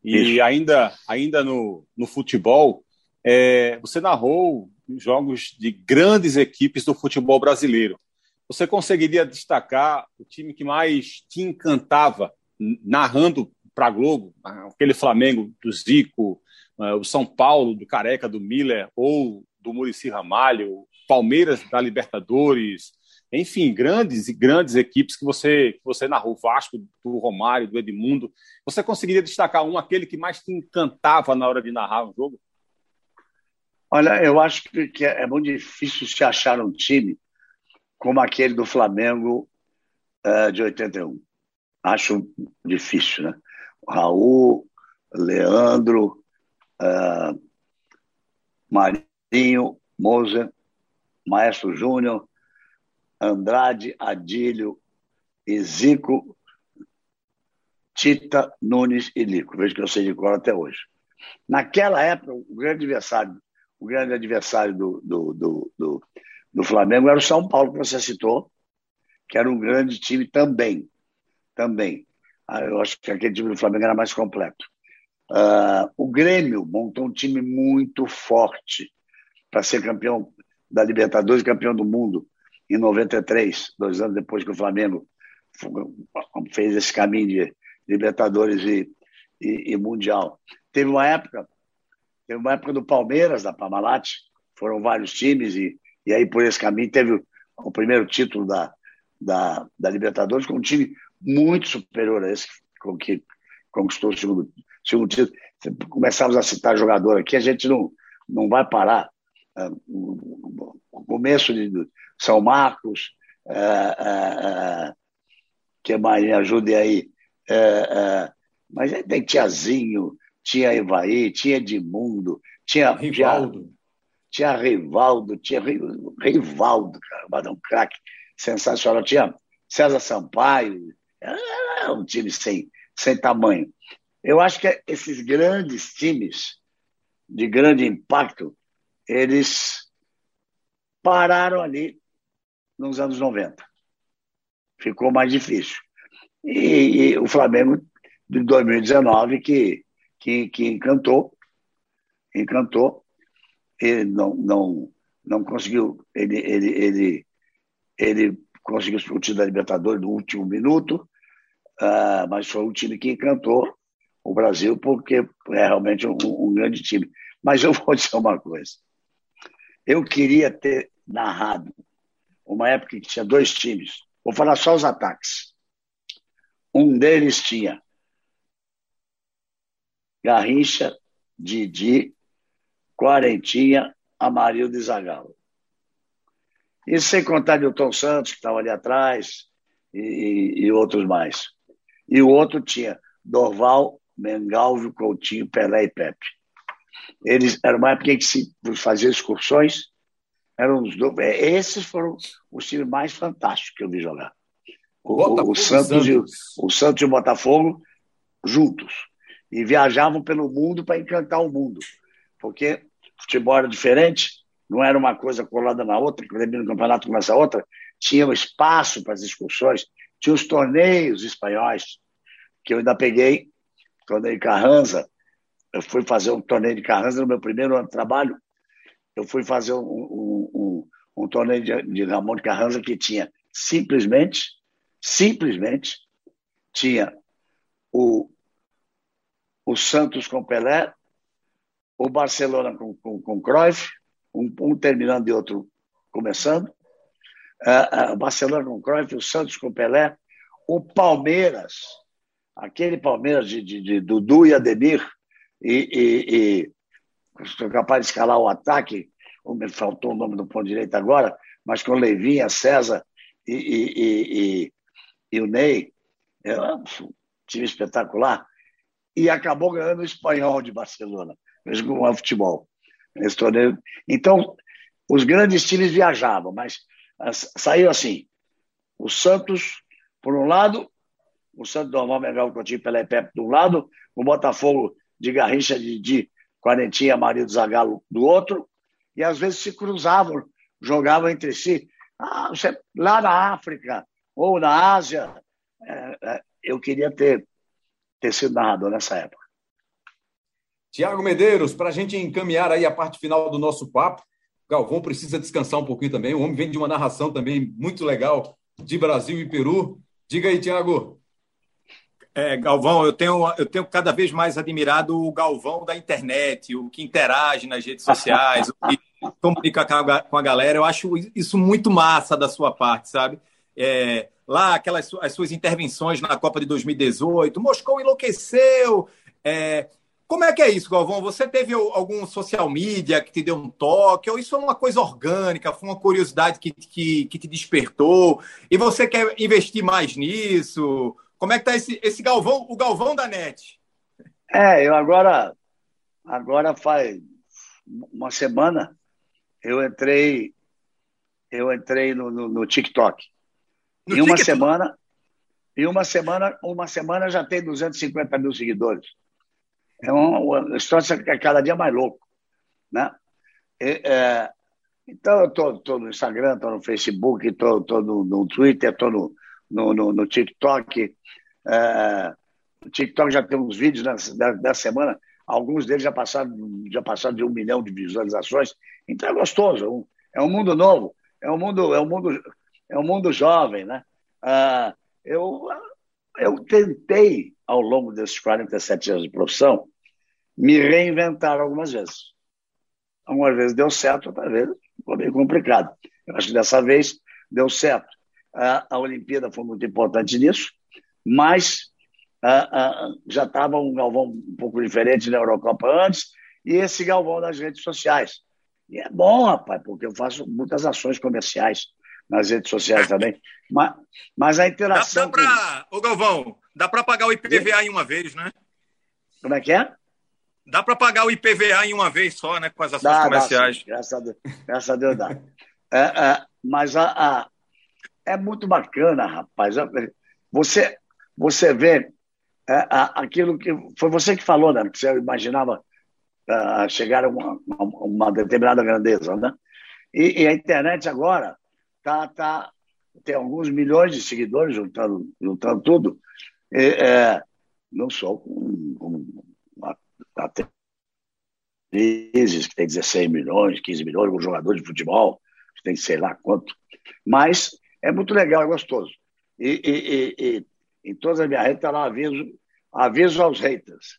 e Isso. ainda, ainda no, no futebol, é, você narrou jogos de grandes equipes do futebol brasileiro. Você conseguiria destacar o time que mais te encantava narrando para a Globo? Aquele Flamengo do Zico, é, o São Paulo, do Careca, do Miller, ou do Murici Ramalho, Palmeiras da Libertadores, enfim, grandes e grandes equipes que você, que você narrou, Vasco, do Romário, do Edmundo. Você conseguiria destacar um, aquele que mais te encantava na hora de narrar um jogo? Olha, eu acho que é, é muito difícil se achar um time como aquele do Flamengo uh, de 81. Acho difícil, né? Raul, Leandro, uh, Moser, Maestro Júnior, Andrade, Adílio, Zico, Tita, Nunes e Lico. Vejo que eu sei de cor até hoje. Naquela época, o grande adversário, o grande adversário do, do, do, do, do Flamengo era o São Paulo, que você citou, que era um grande time também. Também. Ah, eu acho que aquele time do Flamengo era mais completo. Uh, o Grêmio montou um time muito forte para ser campeão da Libertadores e campeão do mundo em 93, dois anos depois que o Flamengo fez esse caminho de Libertadores e, e, e Mundial. Teve uma época, teve uma época do Palmeiras, da Parmalat, foram vários times e, e aí por esse caminho teve o primeiro título da, da, da Libertadores com um time muito superior a esse com que conquistou o segundo, segundo título. Começamos a citar jogador aqui, a gente não, não vai parar. Uh, o começo de São Marcos, uh, uh, que mais me ajude aí. mas aí tem Tiazinho, tinha Evaí, tinha Edmundo, tinha Rivaldo. Tinha, tinha Rivaldo, tinha Rivaldo, cara, um craque sensacional. Tinha César Sampaio, era um time sem, sem tamanho. Eu acho que esses grandes times de grande impacto, eles pararam ali nos anos 90. Ficou mais difícil. E, e o Flamengo de 2019 que, que, que encantou, encantou, ele não, não, não conseguiu, ele, ele, ele, ele conseguiu o título da Libertadores no último minuto, uh, mas foi um time que encantou o Brasil porque é realmente um, um grande time. Mas eu *laughs* vou dizer uma coisa. Eu queria ter narrado uma época que tinha dois times. Vou falar só os ataques. Um deles tinha Garrincha, Didi, Quarentinha, Amarildo e Zagallo. Isso sem contar Newton Santos, que estava ali atrás, e, e, outros mais. E o outro tinha Dorval, Mengalvio, Coutinho, Pelé e Pepe. Eles, era uma época em que se fazia excursões, eram os dois, é, esses foram os times mais fantásticos que eu vi jogar. O, o, Santos, Santos. E, o Santos e o Botafogo juntos. E viajavam pelo mundo para encantar o mundo. Porque futebol era diferente, não era uma coisa colada na outra, que termina no campeonato começa a outra, tinha espaço para as excursões, tinha os torneios espanhóis, que eu ainda peguei, torneio Carranza, eu fui fazer um torneio de Carranza no meu primeiro ano de trabalho, eu fui fazer um, um, um, um torneio de, de Ramon de Carranza que tinha simplesmente, simplesmente, tinha o, o Santos com Pelé, o Barcelona com, com, com Cruyff, um, um terminando e outro começando. Uh, uh, Barcelona com Cruyff, o Santos com Pelé, o Palmeiras, aquele Palmeiras de, de, de Dudu e Ademir, e, e, e estou capaz de escalar o ataque, me faltou o nome do ponto direito agora, mas com Levinha, César e, e, e, e o Ney, é um time espetacular, e acabou ganhando o espanhol de Barcelona, mesmo com o futebol nesse torneio. Então, os grandes times viajavam, mas saiu assim: o Santos, por um lado, o Santos normal Mengal Coutinho Pelé Pepe do lado, o Botafogo de Garrincha de, de Quarentinha, Marido Zagallo do outro, e às vezes se cruzavam, jogavam entre si. Ah, você, lá na África ou na Ásia, é, é, eu queria ter, ter sido narrador nessa época. Tiago Medeiros, para a gente encaminhar aí a parte final do nosso papo, Galvão precisa descansar um pouquinho também. O homem vem de uma narração também muito legal de Brasil e Peru. Diga aí, Tiago. É, Galvão, eu tenho, eu tenho cada vez mais admirado o Galvão da internet, o que interage nas redes sociais, o que *laughs* comunica com a galera. Eu acho isso muito massa da sua parte, sabe? É, lá, aquelas as suas intervenções na Copa de 2018, Moscou enlouqueceu. É, como é que é isso, Galvão? Você teve algum social media que te deu um toque? Ou isso é uma coisa orgânica? Foi uma curiosidade que, que, que te despertou? E você quer investir mais nisso? Como é que tá esse, esse Galvão, o Galvão da NET? É, eu agora, agora faz uma semana, eu entrei, eu entrei no, no, no TikTok. No em uma semana, em uma semana, uma semana já tem 250 mil seguidores. É uma, história que é cada dia mais louco. Né? É, Então, eu estou no Instagram, estou no Facebook, estou no, no Twitter, estou no, no, no, no, TikTok. É, o TikTok já tem uns vídeos da, da semana, alguns deles já passaram, já passaram de um milhão de visualizações. Então é gostoso, é um mundo novo, é um mundo, é um mundo, é um mundo jovem, né? Ah, eu, eu tentei, ao longo desses 47 anos de profissão, me reinventar algumas vezes. Algumas vezes deu certo, outras vezes ficou meio complicado. Eu acho que dessa vez deu certo. A, a Olimpíada foi muito importante nisso, mas a, a, já estava um Galvão um pouco diferente na Eurocopa antes, e esse Galvão das redes sociais. E é bom, rapaz, porque eu faço muitas ações comerciais nas redes sociais também. Mas, mas a interação. Dá, dá para. Ô, Galvão, dá para pagar o IPVA em uma vez, né? Como é que é? Dá para pagar o IPVA em uma vez só, né? Com as ações dá, comerciais. Dá, graças, a Deus, graças a Deus dá. É, é, mas a, a, é muito bacana, rapaz. Você, você vê é, a, aquilo que. Foi você que falou, né? Que você imaginava uh, chegar a uma, uma, determinada grandeza, né? E, e, a internet agora tá, tá, tem alguns milhões de seguidores juntando, juntando tudo. E, é, não sou com, com atrizes que tem 16 milhões, 15 milhões, um jogador de futebol que tem sei lá quanto. Mas é muito legal, é gostoso. E, e, e em todas as minhas redes está lá aviso, aviso aos haters.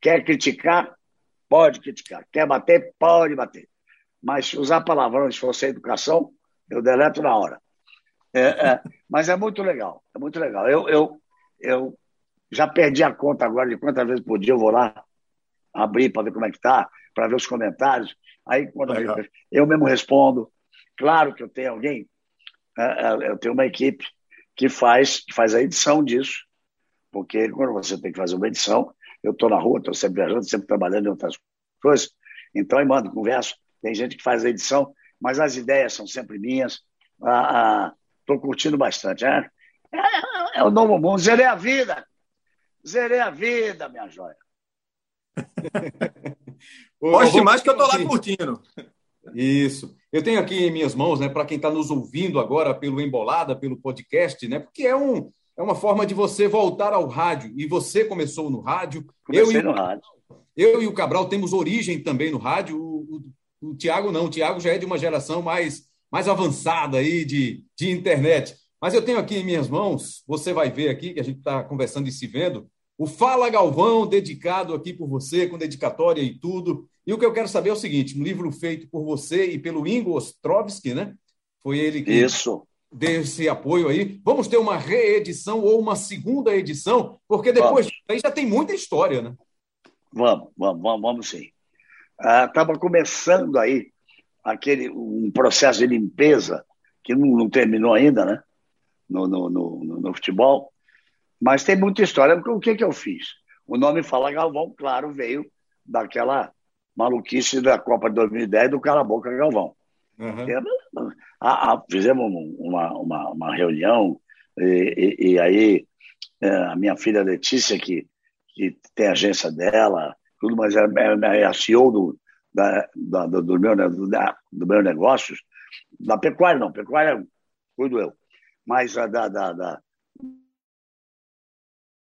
Quer criticar? Pode criticar. Quer bater? Pode bater. Mas se usar palavrões se for sem educação, eu deleto na hora. É, é, mas é muito legal, é muito legal. Eu, eu, eu já perdi a conta agora de quantas vezes por dia eu vou lá abrir para ver como é que está, para ver os comentários. Aí, quando eu, eu mesmo respondo. Claro que eu tenho alguém, eu tenho uma equipe que faz, que faz a edição disso, porque quando você tem que fazer uma edição, eu estou na rua, estou sempre viajando, sempre trabalhando em outras coisas, então eu mando, converso, tem gente que faz a edição, mas as ideias são sempre minhas, estou ah, ah, curtindo bastante. É, é, é o novo mundo, zerei a vida, zerei a vida, minha joia. *laughs* Poste mais que eu estou lá curtindo. Isso. Eu tenho aqui em minhas mãos, né, para quem está nos ouvindo agora pelo Embolada, pelo podcast, né, porque é, um, é uma forma de você voltar ao rádio. E você começou no rádio. Comecei eu e, no rádio. Eu e o Cabral temos origem também no rádio. O, o, o Tiago não. O Tiago já é de uma geração mais, mais avançada aí de, de internet. Mas eu tenho aqui em minhas mãos, você vai ver aqui, que a gente está conversando e se vendo, o Fala Galvão, dedicado aqui por você, com dedicatória e tudo. E o que eu quero saber é o seguinte: um livro feito por você e pelo Ingo Ostrovsky, né? Foi ele que Isso. deu esse apoio aí. Vamos ter uma reedição ou uma segunda edição, porque depois aí já tem muita história, né? Vamos, vamos, vamos, vamos sim. Estava ah, começando aí aquele um processo de limpeza que não, não terminou ainda, né? No, no, no, no futebol. Mas tem muita história, porque o que, que eu fiz? O nome Fala Galvão, claro, veio daquela maluquice da Copa de 2010 do Cala Boca Galvão. Uhum. A, a, fizemos uma, uma, uma reunião e, e, e aí é, a minha filha Letícia, que, que tem agência dela, tudo, mas é, é, a CEO do, da, da, do, meu, do, da, do meu negócio, da pecuária não, pecuária cuido eu, mas a da, da, da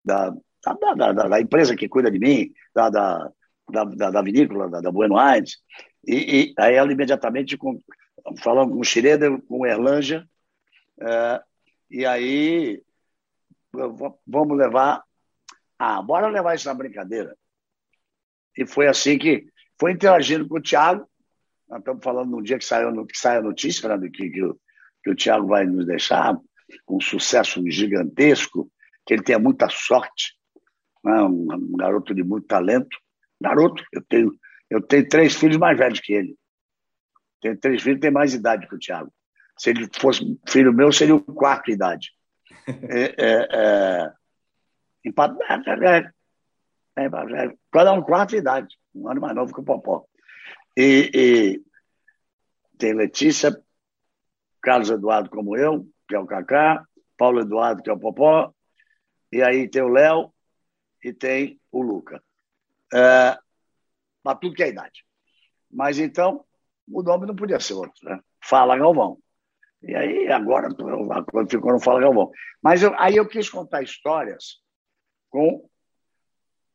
da, da, da, da, empresa que cuida de mim, da, da, da, da vinícola, da, da Bueno Aires. E, e, aí ela imediatamente, com, falando com o Schroeder, com o Erlanja, é, e aí vamos levar. Ah, bora levar isso na brincadeira. E foi assim que foi interagindo com o Thiago. Nós estamos falando num dia que saiu, que sai a notícia né, que, que, o, que o Thiago vai nos deixar com um sucesso gigantesco que ele tenha muita sorte, né? um garoto de muito talento. Garoto, eu tenho, eu tenho três filhos mais velhos que ele. Tenho três filhos, tem mais idade que o Thiago. Se ele fosse filho meu, seria o quarto idade. *laughs* é, é, é, é, é, é, cada um quarto idade, um ano mais novo que o Popó. E, e tem Letícia, Carlos Eduardo como eu, que é o Cacá, Paulo Eduardo, que é o Popó, e aí tem o Léo e tem o Luca. É, para tudo que é idade. Mas então, o nome não podia ser outro, né? Fala Galvão. E aí, agora, quando ficou no Fala Galvão. Mas eu, aí eu quis contar histórias com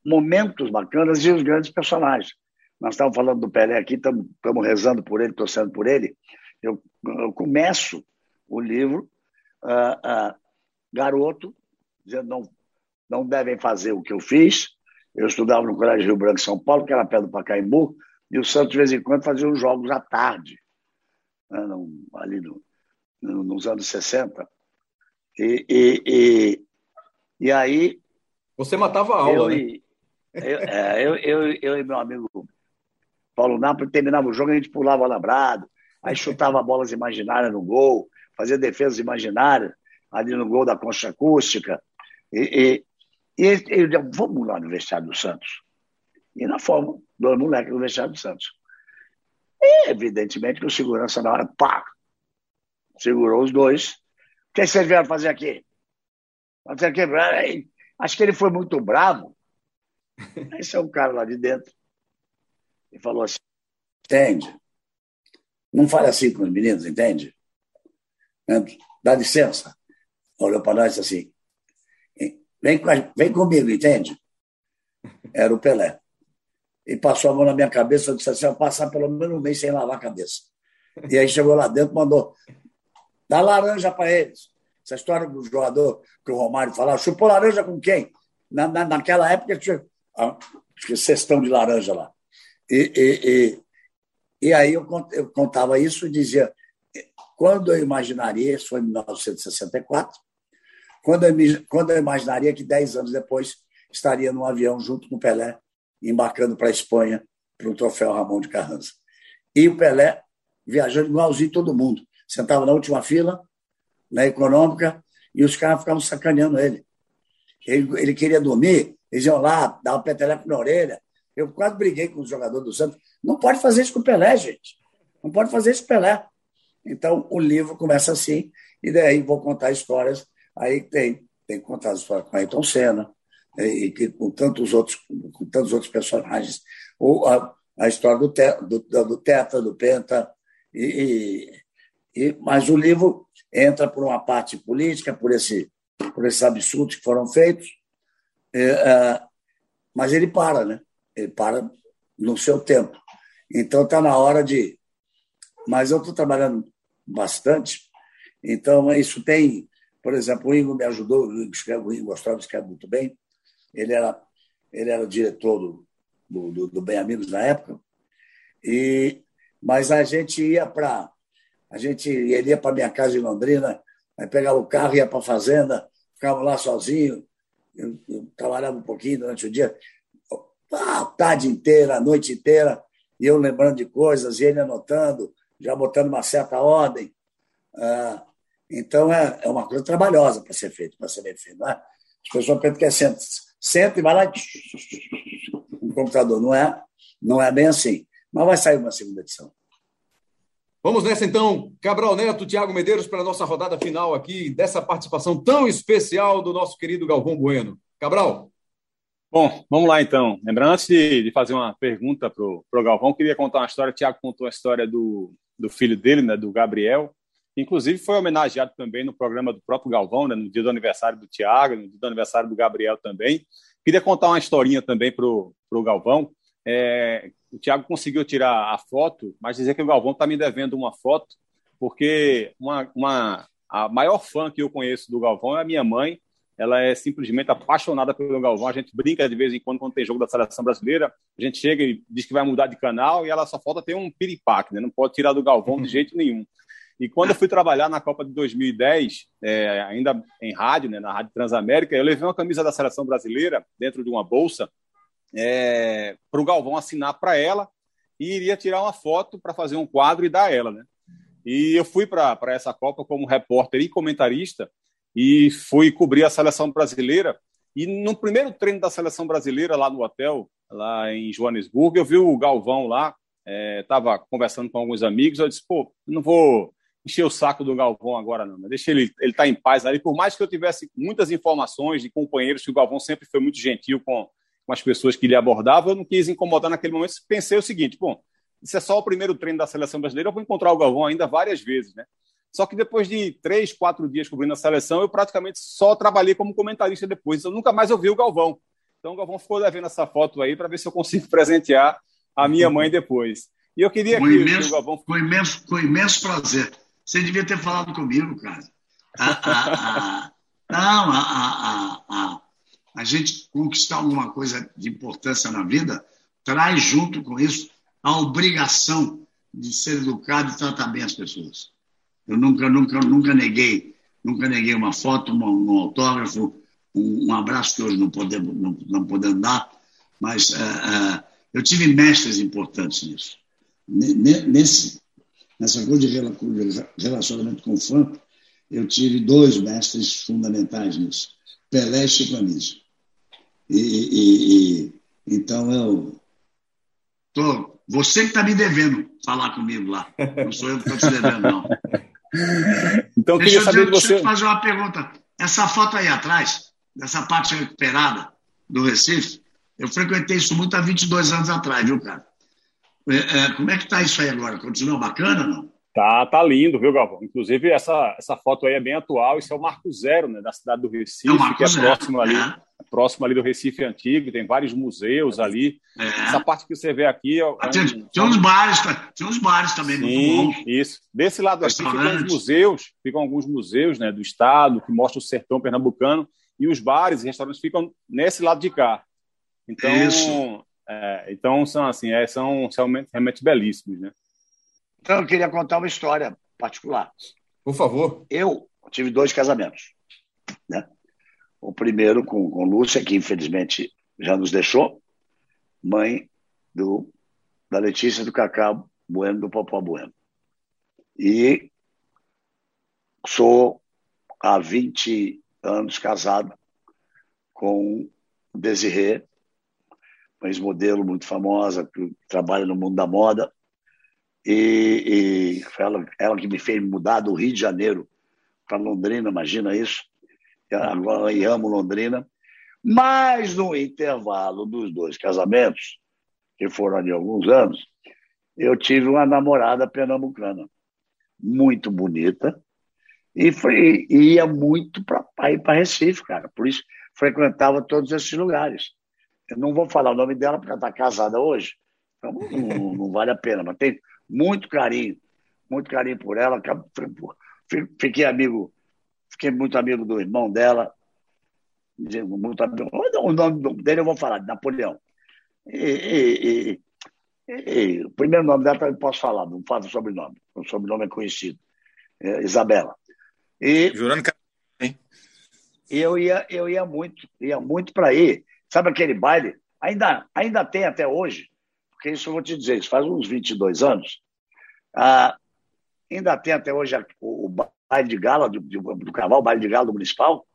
momentos bacanas e os grandes personagens. Nós estávamos falando do Pelé aqui, estamos rezando por ele, torcendo por ele. Eu, eu começo o livro, uh, uh, garoto, dizendo não, não devem fazer o que eu fiz. Eu estudava no Colégio Rio Branco, São Paulo, que era perto do Pacaembu, e o Santos, de vez em quando, fazia os jogos à tarde, né, ali no, no, nos anos 60. E, e, e, e, aí. Você matava a aula, eu, né? Eu, é, eu, eu, eu, e meu amigo Paulo Napoli terminava o jogo, a gente pulava labrado, aí chutava *laughs* bolas imaginárias no gol, fazia defesas imaginárias ali no gol da concha acústica. E, e, e eu vamos lá no vestiário do Santos. E na forma, dois moleques no vestiário do Santos. E, evidentemente, que o segurança na hora, pá, segurou os dois. O que vocês vieram fazer aqui? Fazer aqui? Acho que ele foi muito bravo. *laughs* Esse é um cara lá de dentro. E falou assim: entende? Não fale assim com os meninos, entende? Dá licença. Olhou para nós assim: vem, vem comigo, entende? Era o Pelé e passou a mão na minha cabeça. Eu disse assim: eu passar pelo menos um mês sem lavar a cabeça. E aí chegou lá dentro, mandou dá laranja para eles. Essa história do jogador que o Romário falava, chupou laranja com quem? Na, na, naquela época tinha ah, cestão de laranja lá. E, e, e, e aí eu, eu contava isso e dizia: quando eu imaginaria, isso foi em 1964, quando eu, quando eu imaginaria que dez anos depois estaria num avião junto com o Pelé embarcando para a Espanha para o troféu Ramon de Carranza. E o Pelé viajando igualzinho todo mundo. Sentava na última fila, na econômica, e os caras ficavam sacaneando ele. Ele, ele queria dormir, eles iam lá, davam peteleco na orelha. Eu quase briguei com o jogador do Santos. Não pode fazer isso com o Pelé, gente. Não pode fazer isso com o Pelé. Então, o livro começa assim, e daí vou contar histórias. Aí tem, tem histórias com Ayrton Senna, e que com tantos outros, com tantos outros personagens. Ou a, a história do, te, do, do Teta, do Penta, e, e, e, mas o livro entra por uma parte política, por, esse, por esses absurdos que foram feitos, é, é, mas ele para, né? Ele para no seu tempo. Então está na hora de. Mas eu estou trabalhando bastante, então isso tem. Por exemplo, o Ingo me ajudou, o Ingo, Gostava escreve muito bem, ele era, ele era o diretor do, do, do, do Bem Amigos na época, e, mas a gente ia para a gente ia para minha casa em Londrina, aí pegava o carro, ia para a fazenda, ficava lá sozinho, eu, eu, trabalhava um pouquinho durante o dia, a tarde inteira, a noite inteira, e eu lembrando de coisas, e ele anotando, já botando uma certa ordem. Ah, então, é, é uma coisa trabalhosa para ser feito, para ser bem feito. Não é? As pessoas pensam que é senta e vai lá no computador. Não é, não é bem assim. Mas vai sair uma segunda edição. Vamos nessa então, Cabral Neto, Tiago Medeiros, para a nossa rodada final aqui, dessa participação tão especial do nosso querido Galvão Bueno. Cabral. Bom, vamos lá então. Lembrando, antes de, de fazer uma pergunta para o Galvão, queria contar uma história. O Tiago contou a história do, do filho dele, né, do Gabriel. Inclusive foi homenageado também no programa do próprio Galvão, né, no dia do aniversário do Tiago, no dia do aniversário do Gabriel também. Queria contar uma historinha também para o Galvão. É, o Tiago conseguiu tirar a foto, mas dizer que o Galvão está me devendo uma foto, porque uma, uma, a maior fã que eu conheço do Galvão é a minha mãe. Ela é simplesmente apaixonada pelo Galvão. A gente brinca de vez em quando quando tem jogo da seleção brasileira. A gente chega e diz que vai mudar de canal e ela só falta ter um piripaque, né? Não pode tirar do Galvão de *laughs* jeito nenhum. E quando eu fui trabalhar na Copa de 2010, é, ainda em rádio, né, na Rádio Transamérica, eu levei uma camisa da seleção brasileira dentro de uma bolsa é, para o Galvão assinar para ela e iria tirar uma foto para fazer um quadro e dar a ela. Né? E eu fui para essa Copa como repórter e comentarista e fui cobrir a seleção brasileira. E no primeiro treino da seleção brasileira, lá no hotel, lá em Joanesburgo, eu vi o Galvão lá, estava é, conversando com alguns amigos. Eu disse: pô, não vou encher o saco do Galvão agora, não. Deixa ele ele estar tá em paz ali. Por mais que eu tivesse muitas informações de companheiros que o Galvão sempre foi muito gentil com, com as pessoas que lhe abordavam, eu não quis incomodar naquele momento. Pensei o seguinte: bom, isso é só o primeiro treino da seleção brasileira, eu vou encontrar o Galvão ainda várias vezes, né? Só que depois de três, quatro dias cobrindo a seleção, eu praticamente só trabalhei como comentarista depois. Eu nunca mais ouvi o Galvão. Então o Galvão ficou devendo essa foto aí para ver se eu consigo *laughs* presentear a minha mãe depois. E eu queria com que, imenso, que o Galvão. Com imenso, com imenso prazer. Você devia ter falado comigo, cara. não, a, a, gente conquistar alguma coisa de importância na vida traz junto com isso a obrigação de ser educado e tratar bem as pessoas. Eu nunca, nunca, nunca neguei, nunca neguei uma foto, um autógrafo, um, um, abraço que hoje não podemos, não, não podemos dar, mas uh, uh, eu tive mestres importantes nisso. Nesse, nessa coisa de relacionamento com o fã, eu tive dois mestres fundamentais nisso, Pelé e Chico Anísio. E, e, e, então eu tô, você que está me devendo falar comigo lá, não sou eu que estou te devendo não. Então, deixa queria saber de você. Deixa eu fazer uma pergunta. Essa foto aí atrás, dessa parte recuperada do Recife, eu frequentei isso muito há 22 anos atrás, viu, cara? É, é, como é que tá isso aí agora? Continua bacana não? Tá, tá lindo, viu, Galvão? Inclusive, essa, essa foto aí é bem atual. Isso é o Marco Zero, né, da cidade do Recife, é que é Zero, próximo ali, é. próximo ali do Recife Antigo. Tem vários museus ali. É. Essa parte que você vê aqui. É, ah, tem, um, tem, uns bares, tem uns bares também Sim, muito bons. Isso. Desse lado aqui ficam os museus, ficam alguns museus né, do estado que mostram o sertão pernambucano. E os bares e restaurantes ficam nesse lado de cá. Então, isso. É, então são assim, é, são realmente, realmente belíssimos, né? Então, eu queria contar uma história particular. Por favor. Eu tive dois casamentos. Né? O primeiro com, com Lúcia, que infelizmente já nos deixou, mãe do, da Letícia do Cacá Bueno, do Popó Bueno. E sou há 20 anos casado com Desirê, uma ex-modelo muito famosa, que trabalha no mundo da moda, e, e foi ela, ela que me fez mudar do Rio de Janeiro para Londrina, imagina isso. Agora eu amo Londrina. Mas no intervalo dos dois casamentos, que foram de alguns anos, eu tive uma namorada pernambucana, muito bonita, e foi, ia muito para Recife, cara. Por isso frequentava todos esses lugares. Eu não vou falar o nome dela porque ela está casada hoje, então não, *laughs* não, vale a pena. Mas tem muito carinho, muito carinho por ela. Fiquei amigo, fiquei muito amigo do irmão dela. Muito amigo. O nome dele eu vou falar, Napoleão. E, e, e, o primeiro nome dela eu posso falar, não faço o sobrenome. O sobrenome é conhecido. É Isabela. E, Jurando que hein? eu ia, eu ia muito, ia muito para ir. Sabe aquele baile? Ainda, ainda tem até hoje porque isso eu vou te dizer, isso faz uns 22 anos, ah, ainda tem até hoje o, o baile de gala do, do carnaval, o baile de gala do municipal?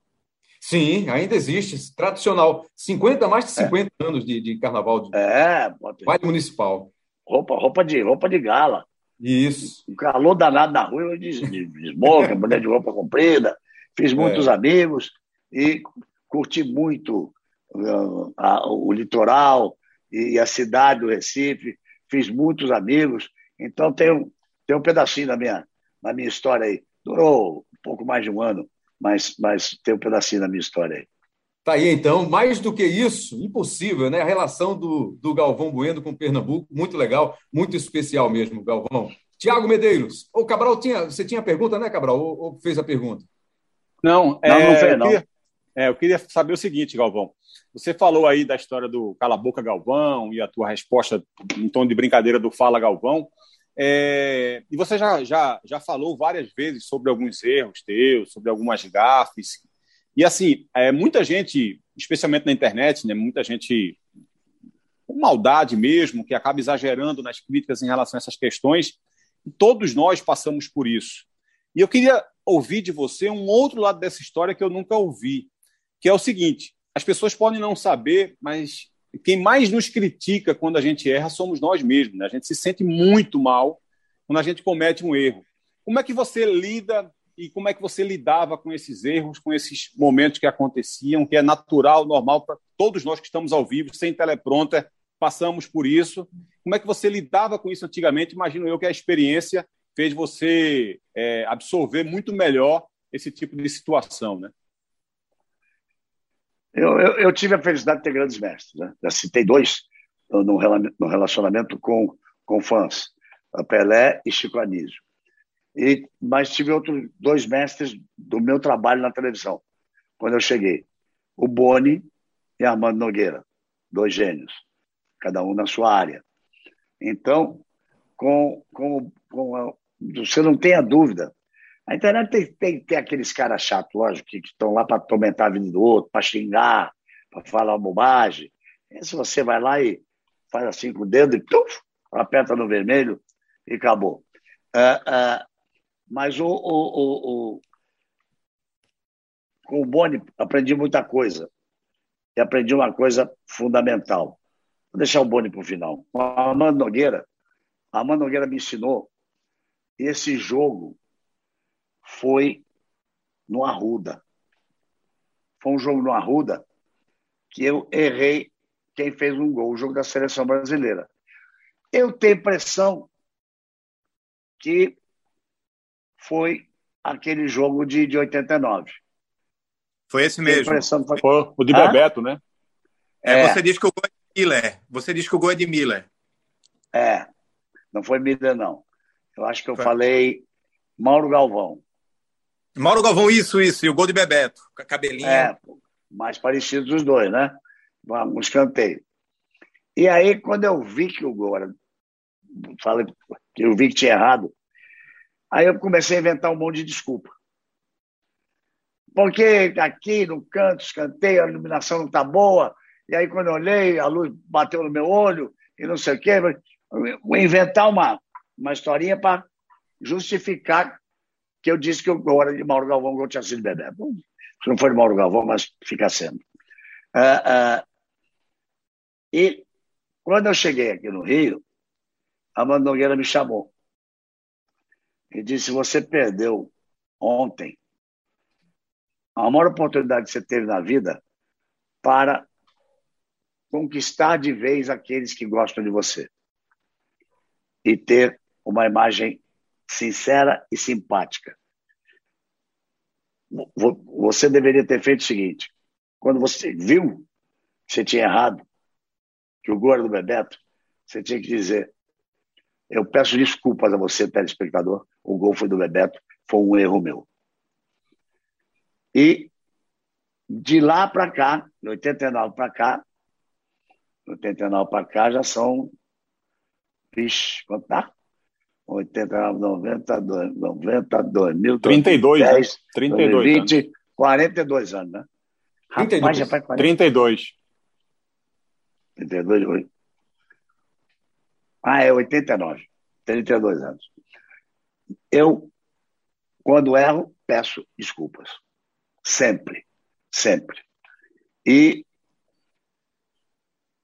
Sim, ainda existe, tradicional. 50, mais de 50 é. anos de, de carnaval, de é, baile municipal. Roupa, roupa, de, roupa de gala. Isso. Um calor danado na rua, eu de, de, de smoke, *laughs* mulher de roupa comprida. Fiz é. muitos é. amigos e curti muito o litoral, e a cidade do Recife, fiz muitos amigos, então tem um, tem um pedacinho da minha, da minha história aí. Durou um pouco mais de um ano, mas, mas tem um pedacinho da minha história aí. Tá aí, então, mais do que isso, impossível, né? A relação do, do Galvão Bueno com Pernambuco, muito legal, muito especial mesmo, Galvão. Tiago Medeiros, o Cabral tinha, você tinha pergunta, né, Cabral? Ou, ou fez a pergunta? Não, é, não, não fez, não. Eu queria, é, eu queria saber o seguinte, Galvão. Você falou aí da história do Cala Boca Galvão e a tua resposta em tom de brincadeira do Fala Galvão. É, e você já, já, já falou várias vezes sobre alguns erros teus, sobre algumas gafes. E assim, é, muita gente, especialmente na internet, né, muita gente com maldade mesmo, que acaba exagerando nas críticas em relação a essas questões. E todos nós passamos por isso. E eu queria ouvir de você um outro lado dessa história que eu nunca ouvi, que é o seguinte: as pessoas podem não saber, mas quem mais nos critica quando a gente erra somos nós mesmos. Né? A gente se sente muito mal quando a gente comete um erro. Como é que você lida e como é que você lidava com esses erros, com esses momentos que aconteciam, que é natural, normal para todos nós que estamos ao vivo, sem teleprompter, passamos por isso. Como é que você lidava com isso antigamente? Imagino eu que a experiência fez você é, absorver muito melhor esse tipo de situação, né? Eu, eu, eu, tive a felicidade de ter grandes mestres, né? Já citei dois no, no relacionamento com, com fãs, Pelé e Chico Anísio. E, mas tive outros dois mestres do meu trabalho na televisão, quando eu cheguei. O Boni e Armando Nogueira, dois gênios, cada um na sua área. Então, com, com, com a, você não tenha dúvida. A internet tem, tem, tem aqueles caras chatos, lógico, que estão lá para tormentar a vida do outro, para xingar, para falar bobagem. E se você vai lá e faz assim com o dedo e tuf, aperta no vermelho e acabou. Uh, uh, mas o, o, o, com o Boni aprendi muita coisa. E aprendi uma coisa fundamental. Vou deixar o Boni para o final. A Amanda Nogueira, a Amanda Nogueira me ensinou esse jogo foi no Arruda. Foi um jogo no Arruda que eu errei quem fez um gol, o jogo da seleção brasileira. Eu tenho impressão que foi aquele jogo de, de 89. Foi esse mesmo. Foi... foi... o de Bebeto, né? É, é, Você diz que o gol é de Miller. Você diz que o gol é de Miller. É, não foi Miller, não. Eu acho que eu foi. falei Mauro Galvão. Mauro Galvão, isso, isso. E o gol de Bebeto, com a cabelinha. É, mais parecidos os dois, né? Um escanteio. E aí, quando eu vi que o gol era. Falei, eu vi que tinha errado, aí eu comecei a inventar um monte de desculpa. Porque aqui no canto, escanteio, a iluminação não está boa, e aí quando eu olhei, a luz bateu no meu olho, e não sei o quê. Vou inventar uma, uma historinha para justificar que eu disse que o gol era de Mauro Galvão, que eu tinha sido bebê. Se não foi de Mauro Galvão, mas fica sendo. Uh, uh, e quando eu cheguei aqui no Rio, a Mano Nogueira me chamou e disse: Você perdeu ontem a maior oportunidade que você teve na vida para conquistar de vez aqueles que gostam de você e ter uma imagem sincera e simpática. Você deveria ter feito o seguinte: quando você viu que você tinha errado, que o gordo do Bebeto, você tinha que dizer: Eu peço desculpas a você, telespectador, o gol foi do Bebeto, foi um erro meu. E de lá para cá, de 89 para cá, 89 para cá já são. Vixe, quanto tá? 89, 90, 90, 2000, 32, 2010, né? 32 2020, anos. 42 anos, né? 32. Rapaz, já faz 40. 32. 32, Ah, é 89. 32 anos. Eu, quando erro, peço desculpas. Sempre. Sempre. E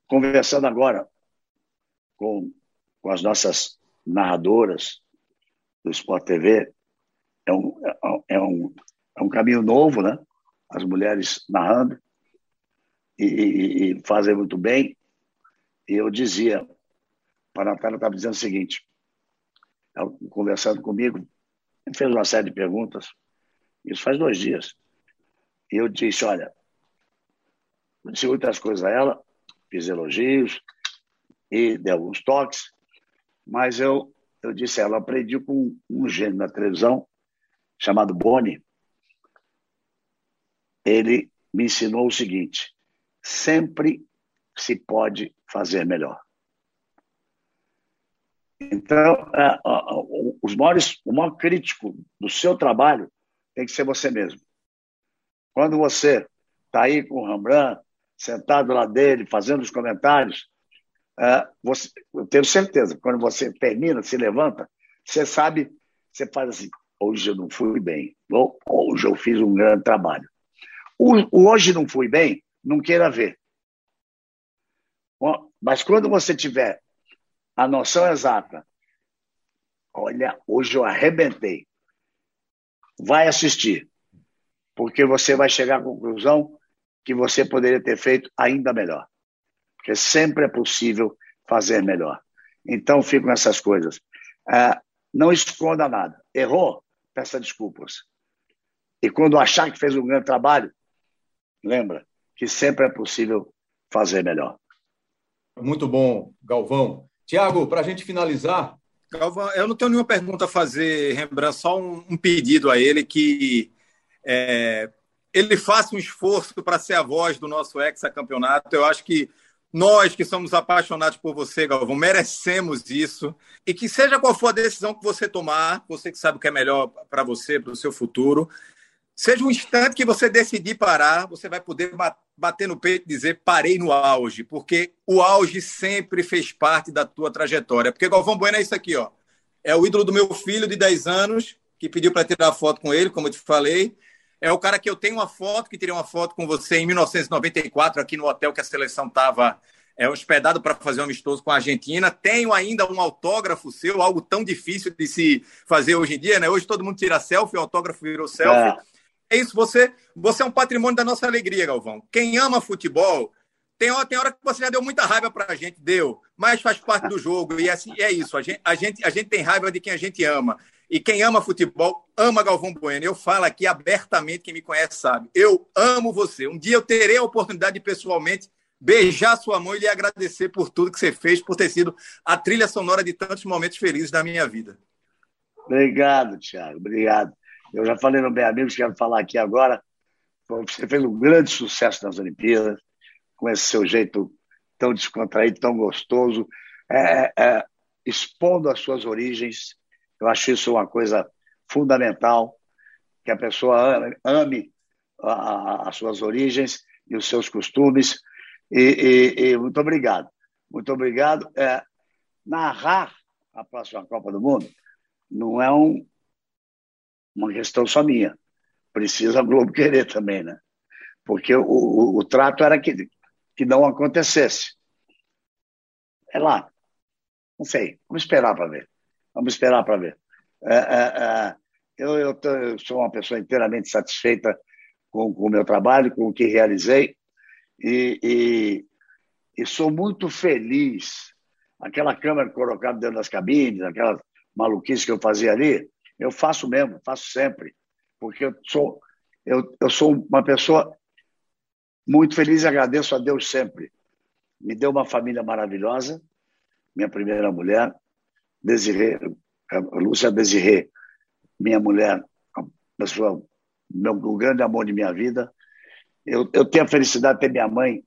conversando agora com, com as nossas narradoras do Sport TV, é um, é um, é um caminho novo, né? As mulheres narrando e, e, e fazem muito bem. E eu dizia, a Natália estava dizendo o seguinte, ela, conversando comigo, fez uma série de perguntas, isso faz dois dias. E eu disse, olha, disse muitas coisas a ela, fiz elogios e dei alguns toques, mas eu, eu disse a ela, aprendi com um gênio na televisão chamado Boni. Ele me ensinou o seguinte: sempre se pode fazer melhor. Então, é, os maiores, o maior crítico do seu trabalho tem que ser você mesmo. Quando você está aí com o Rembrandt, sentado lá dele, fazendo os comentários, você, eu tenho certeza, quando você termina, se levanta, você sabe, você faz assim, hoje eu não fui bem, ou hoje eu fiz um grande trabalho. O, o hoje não fui bem, não queira ver. Mas quando você tiver a noção exata, olha, hoje eu arrebentei, vai assistir, porque você vai chegar à conclusão que você poderia ter feito ainda melhor. Porque sempre é possível fazer melhor. Então, ficam essas coisas. É, não esconda nada. Errou? Peça desculpas. E quando achar que fez um grande trabalho, lembra que sempre é possível fazer melhor. Muito bom, Galvão. Tiago, para a gente finalizar. Galvão, eu não tenho nenhuma pergunta a fazer, Rembrandt, só um, um pedido a ele que é, ele faça um esforço para ser a voz do nosso ex-campeonato. Eu acho que nós que somos apaixonados por você, Galvão, merecemos isso. E que seja qual for a decisão que você tomar, você que sabe o que é melhor para você, para o seu futuro, seja um instante que você decidir parar, você vai poder bater no peito e dizer parei no auge, porque o auge sempre fez parte da tua trajetória. Porque Galvão Bueno é isso aqui, ó. É o ídolo do meu filho de 10 anos, que pediu para tirar foto com ele, como eu te falei. É o cara que eu tenho uma foto, que tirei uma foto com você em 1994, aqui no hotel que a seleção estava é, hospedado para fazer um amistoso com a Argentina. Tenho ainda um autógrafo seu, algo tão difícil de se fazer hoje em dia, né? Hoje todo mundo tira selfie, o autógrafo virou selfie. É, é isso, você, você é um patrimônio da nossa alegria, Galvão. Quem ama futebol, tem, tem hora que você já deu muita raiva para a gente, deu, mas faz parte do jogo. E assim, é isso, a gente, a, gente, a gente tem raiva de quem a gente ama. E quem ama futebol, ama Galvão Bueno. Eu falo aqui abertamente, quem me conhece sabe. Eu amo você. Um dia eu terei a oportunidade de pessoalmente beijar sua mão e lhe agradecer por tudo que você fez, por ter sido a trilha sonora de tantos momentos felizes da minha vida. Obrigado, Thiago. Obrigado. Eu já falei no Bem Amigos, quero falar aqui agora. Você fez um grande sucesso nas Olimpíadas, com esse seu jeito tão descontraído, tão gostoso, é, é, expondo as suas origens, eu acho isso uma coisa fundamental, que a pessoa ame, as suas origens e os seus costumes. E, e, e muito obrigado. Muito obrigado. É, narrar a próxima Copa do Mundo não é um, uma questão só minha. Precisa a Globo *laughs* querer também, né? Porque o, o, o trato era que, que não acontecesse. É lá. Não sei. Vamos esperar para ver. Vamos esperar para ver. É, é, é, eu, eu, eu, sou uma pessoa inteiramente satisfeita com, com, o meu trabalho, com o que realizei, e, e, e sou muito feliz. Aquela câmera colocada dentro das cabines, aquela maluquice que eu fazia ali, eu faço mesmo, faço sempre, porque eu sou, eu, eu sou uma pessoa muito feliz e agradeço a Deus sempre. Me deu uma família maravilhosa, minha primeira mulher, Desirê, a Lúcia Desirê, minha mulher, a pessoa, meu, o grande amor de minha vida. Eu, eu tenho a felicidade de ter minha mãe,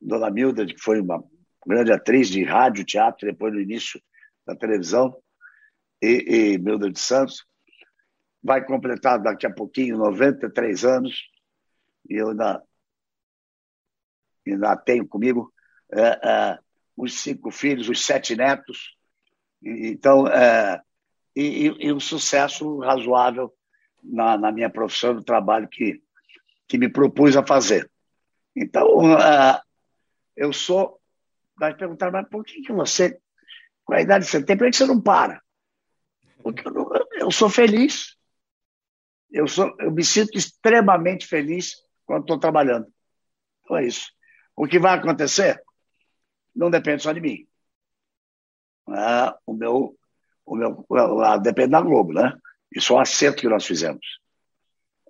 Dona Milda, que foi uma grande atriz de rádio, teatro, depois no início da televisão, e, e Milda de Santos. Vai completar daqui a pouquinho 93 anos, e eu ainda, ainda tenho comigo é, é, os cinco filhos, os sete netos. Então, é, e, e, um sucesso razoável na, na, minha profissão, no trabalho que, que me propus a fazer. Então, uh, eu sou. Vai perguntar, mas por que, que você, com a idade que você tem, por que você não para? Porque eu, não, eu sou feliz. Eu, sou, eu me sinto extremamente feliz quando estou trabalhando. Então é isso. O que vai acontecer não depende só de mim. Ah, o meu, o meu, depende da Globo, né? Isso é um acerto que nós fizemos.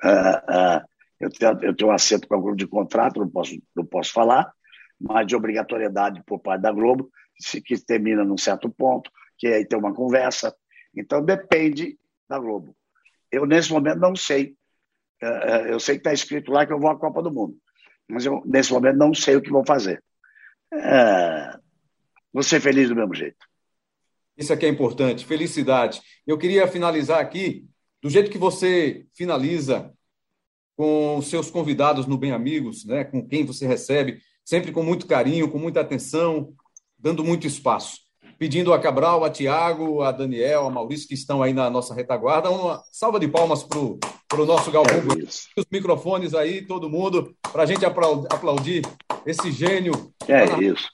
Ah, ah, eu, tenho, eu tenho um acerto com a Globo de contrato, não posso, não posso falar, mas de obrigatoriedade por parte da Globo, se, que termina num certo ponto, que aí tem uma conversa. Então depende da Globo. Eu, nesse momento, não sei. Eu sei que está escrito lá que eu vou à Copa do Mundo, mas eu, nesse momento, não sei o que vou fazer. vou ser feliz do mesmo jeito. Isso aqui é importante. Felicidade. Eu queria finalizar aqui do jeito que você finaliza com os seus convidados no Bem Amigos, né? com quem você recebe, sempre com muito carinho, com muita atenção, dando muito espaço. Pedindo a Cabral, a Tiago, a Daniel, a Maurício, que estão aí na nossa retaguarda, uma salva de palmas para o nosso Galvão. É os microfones aí, todo mundo, para a gente aplaudir esse gênio. É isso.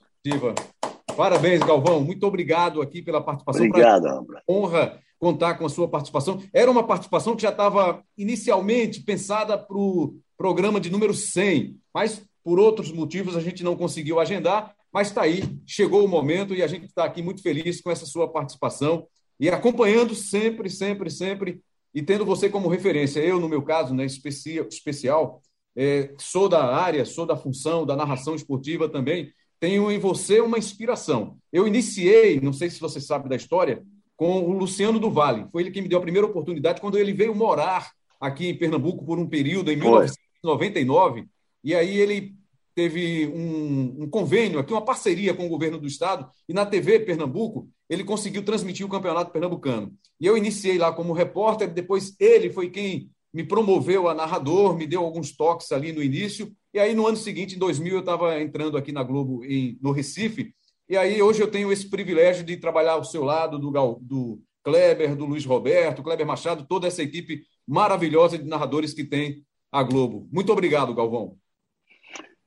Parabéns, Galvão. Muito obrigado aqui pela participação. Obrigado, Ambra. Honra contar com a sua participação. Era uma participação que já estava inicialmente pensada para o programa de número 100, mas por outros motivos a gente não conseguiu agendar. Mas está aí, chegou o momento e a gente está aqui muito feliz com essa sua participação e acompanhando sempre, sempre, sempre e tendo você como referência. Eu, no meu caso, né, especial, é, sou da área, sou da função da narração esportiva também, tenho em você uma inspiração. Eu iniciei, não sei se você sabe da história, com o Luciano do Vale. Foi ele que me deu a primeira oportunidade quando ele veio morar aqui em Pernambuco por um período, em 1999. E aí ele teve um, um, convênio aqui, uma parceria com o governo do estado, e na TV Pernambuco ele conseguiu transmitir o campeonato pernambucano. E eu iniciei lá como repórter, depois ele foi quem me promoveu a narrador, me deu alguns toques ali no início, e aí no ano seguinte, em 2000, eu estava entrando aqui na Globo, em, no Recife, e aí hoje eu tenho esse privilégio de trabalhar ao seu lado do, do Kleber, do Luiz Roberto, Kleber Machado, toda essa equipe maravilhosa de narradores que tem a Globo. Muito obrigado, Galvão.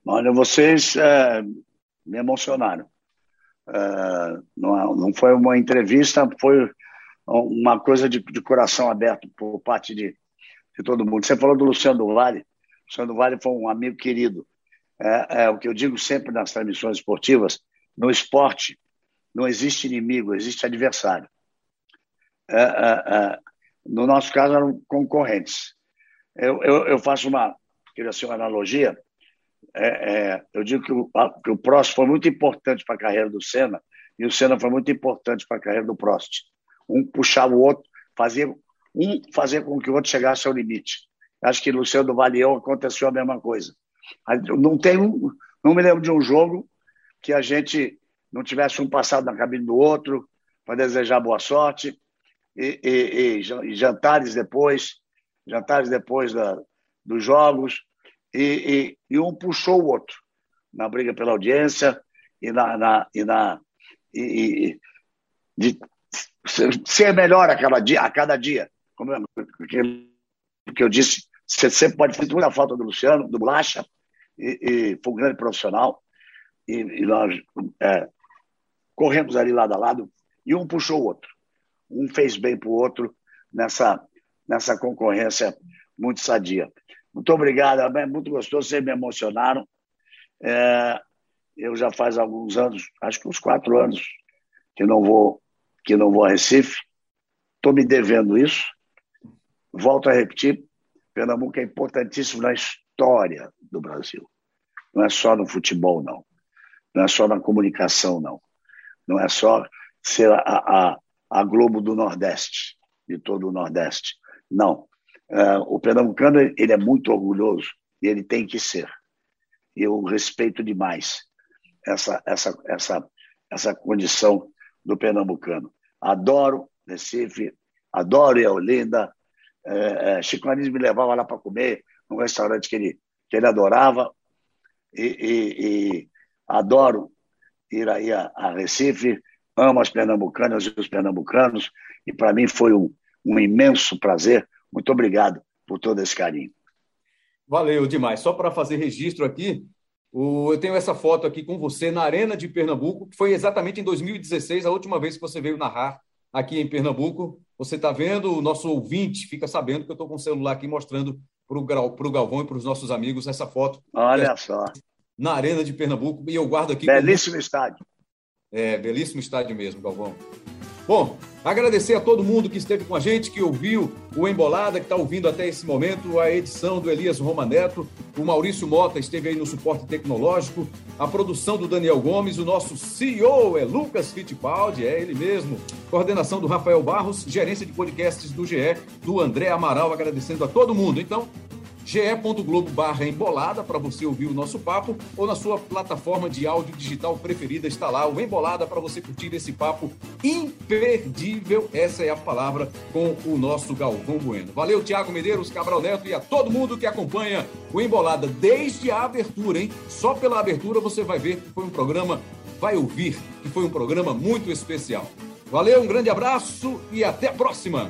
Olha, vocês é, me emocionaram. É, não, não, foi uma entrevista, foi uma coisa de, de coração aberto por parte de, de, todo mundo. Você falou do Luciano Vale. O do Vale foi um amigo querido. É, é o que eu digo sempre nas transmissões esportivas: no esporte não existe inimigo, existe adversário. É, é, é no nosso caso, eram concorrentes. Eu, eu, eu faço uma, ser uma analogia é, eu digo que o, que o Prost foi muito importante para a carreira do Senna e o Senna foi muito importante para a carreira do Prost. Um puxava o outro, fazia um fazer com que o outro chegasse ao limite. Acho que Luciano Valião aconteceu a mesma coisa. Não tem um, não me lembro de um jogo que a gente não tivesse um passado na cabine do outro para desejar boa sorte e, e, e, jantares depois, jantares depois da, dos jogos, e, e, um puxou o outro na briga pela audiência e na, na e na e, de ser melhor a cada dia, a cada dia. Como eu, que eu disse, você sempre pode fazer muita falta do Luciano, do Blacha, e, e foi um grande profissional. E, e nós é, corremos ali lado a lado e um puxou o outro. Um fez bem para o outro nessa, nessa concorrência muito sadia. Muito obrigado, é muito gostoso, vocês me emocionaram. É, eu já faz alguns anos, acho que uns quatro anos, que não vou, que não vou a Recife. Estou me devendo isso. Volto a repetir, Pernambuco é importantíssimo na história do Brasil. Não é só no futebol, não. Não é só na comunicação, não. Não é só ser a, a, a Globo do Nordeste, de todo o Nordeste. Não. Uh, o pernambucano ele é muito orgulhoso e ele tem que ser. Eu respeito demais essa essa essa essa condição do pernambucano. Adoro Recife, adoro Eolinda. É, é, Chico Anísio me levava lá para comer num restaurante que ele que ele adorava e, e, e adoro ir aí a, a, Recife. Amo as pernambucanas e os pernambucanos e para mim foi um, um imenso prazer muito obrigado por todo esse carinho. Valeu demais. Só para fazer registro aqui, eu tenho essa foto aqui com você na Arena de Pernambuco, que foi exatamente em 2016, a última vez que você veio narrar aqui em Pernambuco. Você está vendo, o nosso ouvinte fica sabendo que eu estou com o celular aqui mostrando para o Galvão e para os nossos amigos essa foto. Olha é só. Na Arena de Pernambuco, e eu guardo aqui. Belíssimo como... estádio. É, belíssimo estádio mesmo, Galvão. Bom, agradecer a todo mundo que esteve com a gente, que ouviu o Embolada, que está ouvindo até esse momento a edição do Elias Roma Neto, o Maurício Mota esteve aí no suporte tecnológico, a produção do Daniel Gomes, o nosso CEO é Lucas Fittipaldi, é ele mesmo, coordenação do Rafael Barros, gerência de podcasts do GE, do André Amaral, agradecendo a todo mundo. Então, ge.globo barra embolada para você ouvir o nosso papo ou na sua plataforma de áudio digital preferida está lá o Embolada para você curtir esse papo imperdível, essa é a palavra com o nosso Galvão Bueno. Valeu Tiago Medeiros, Cabral Neto e a todo mundo que acompanha o Embolada desde a abertura, hein? Só pela abertura você vai ver que foi um programa, vai ouvir que foi um programa muito especial. Valeu, um grande abraço e até a próxima!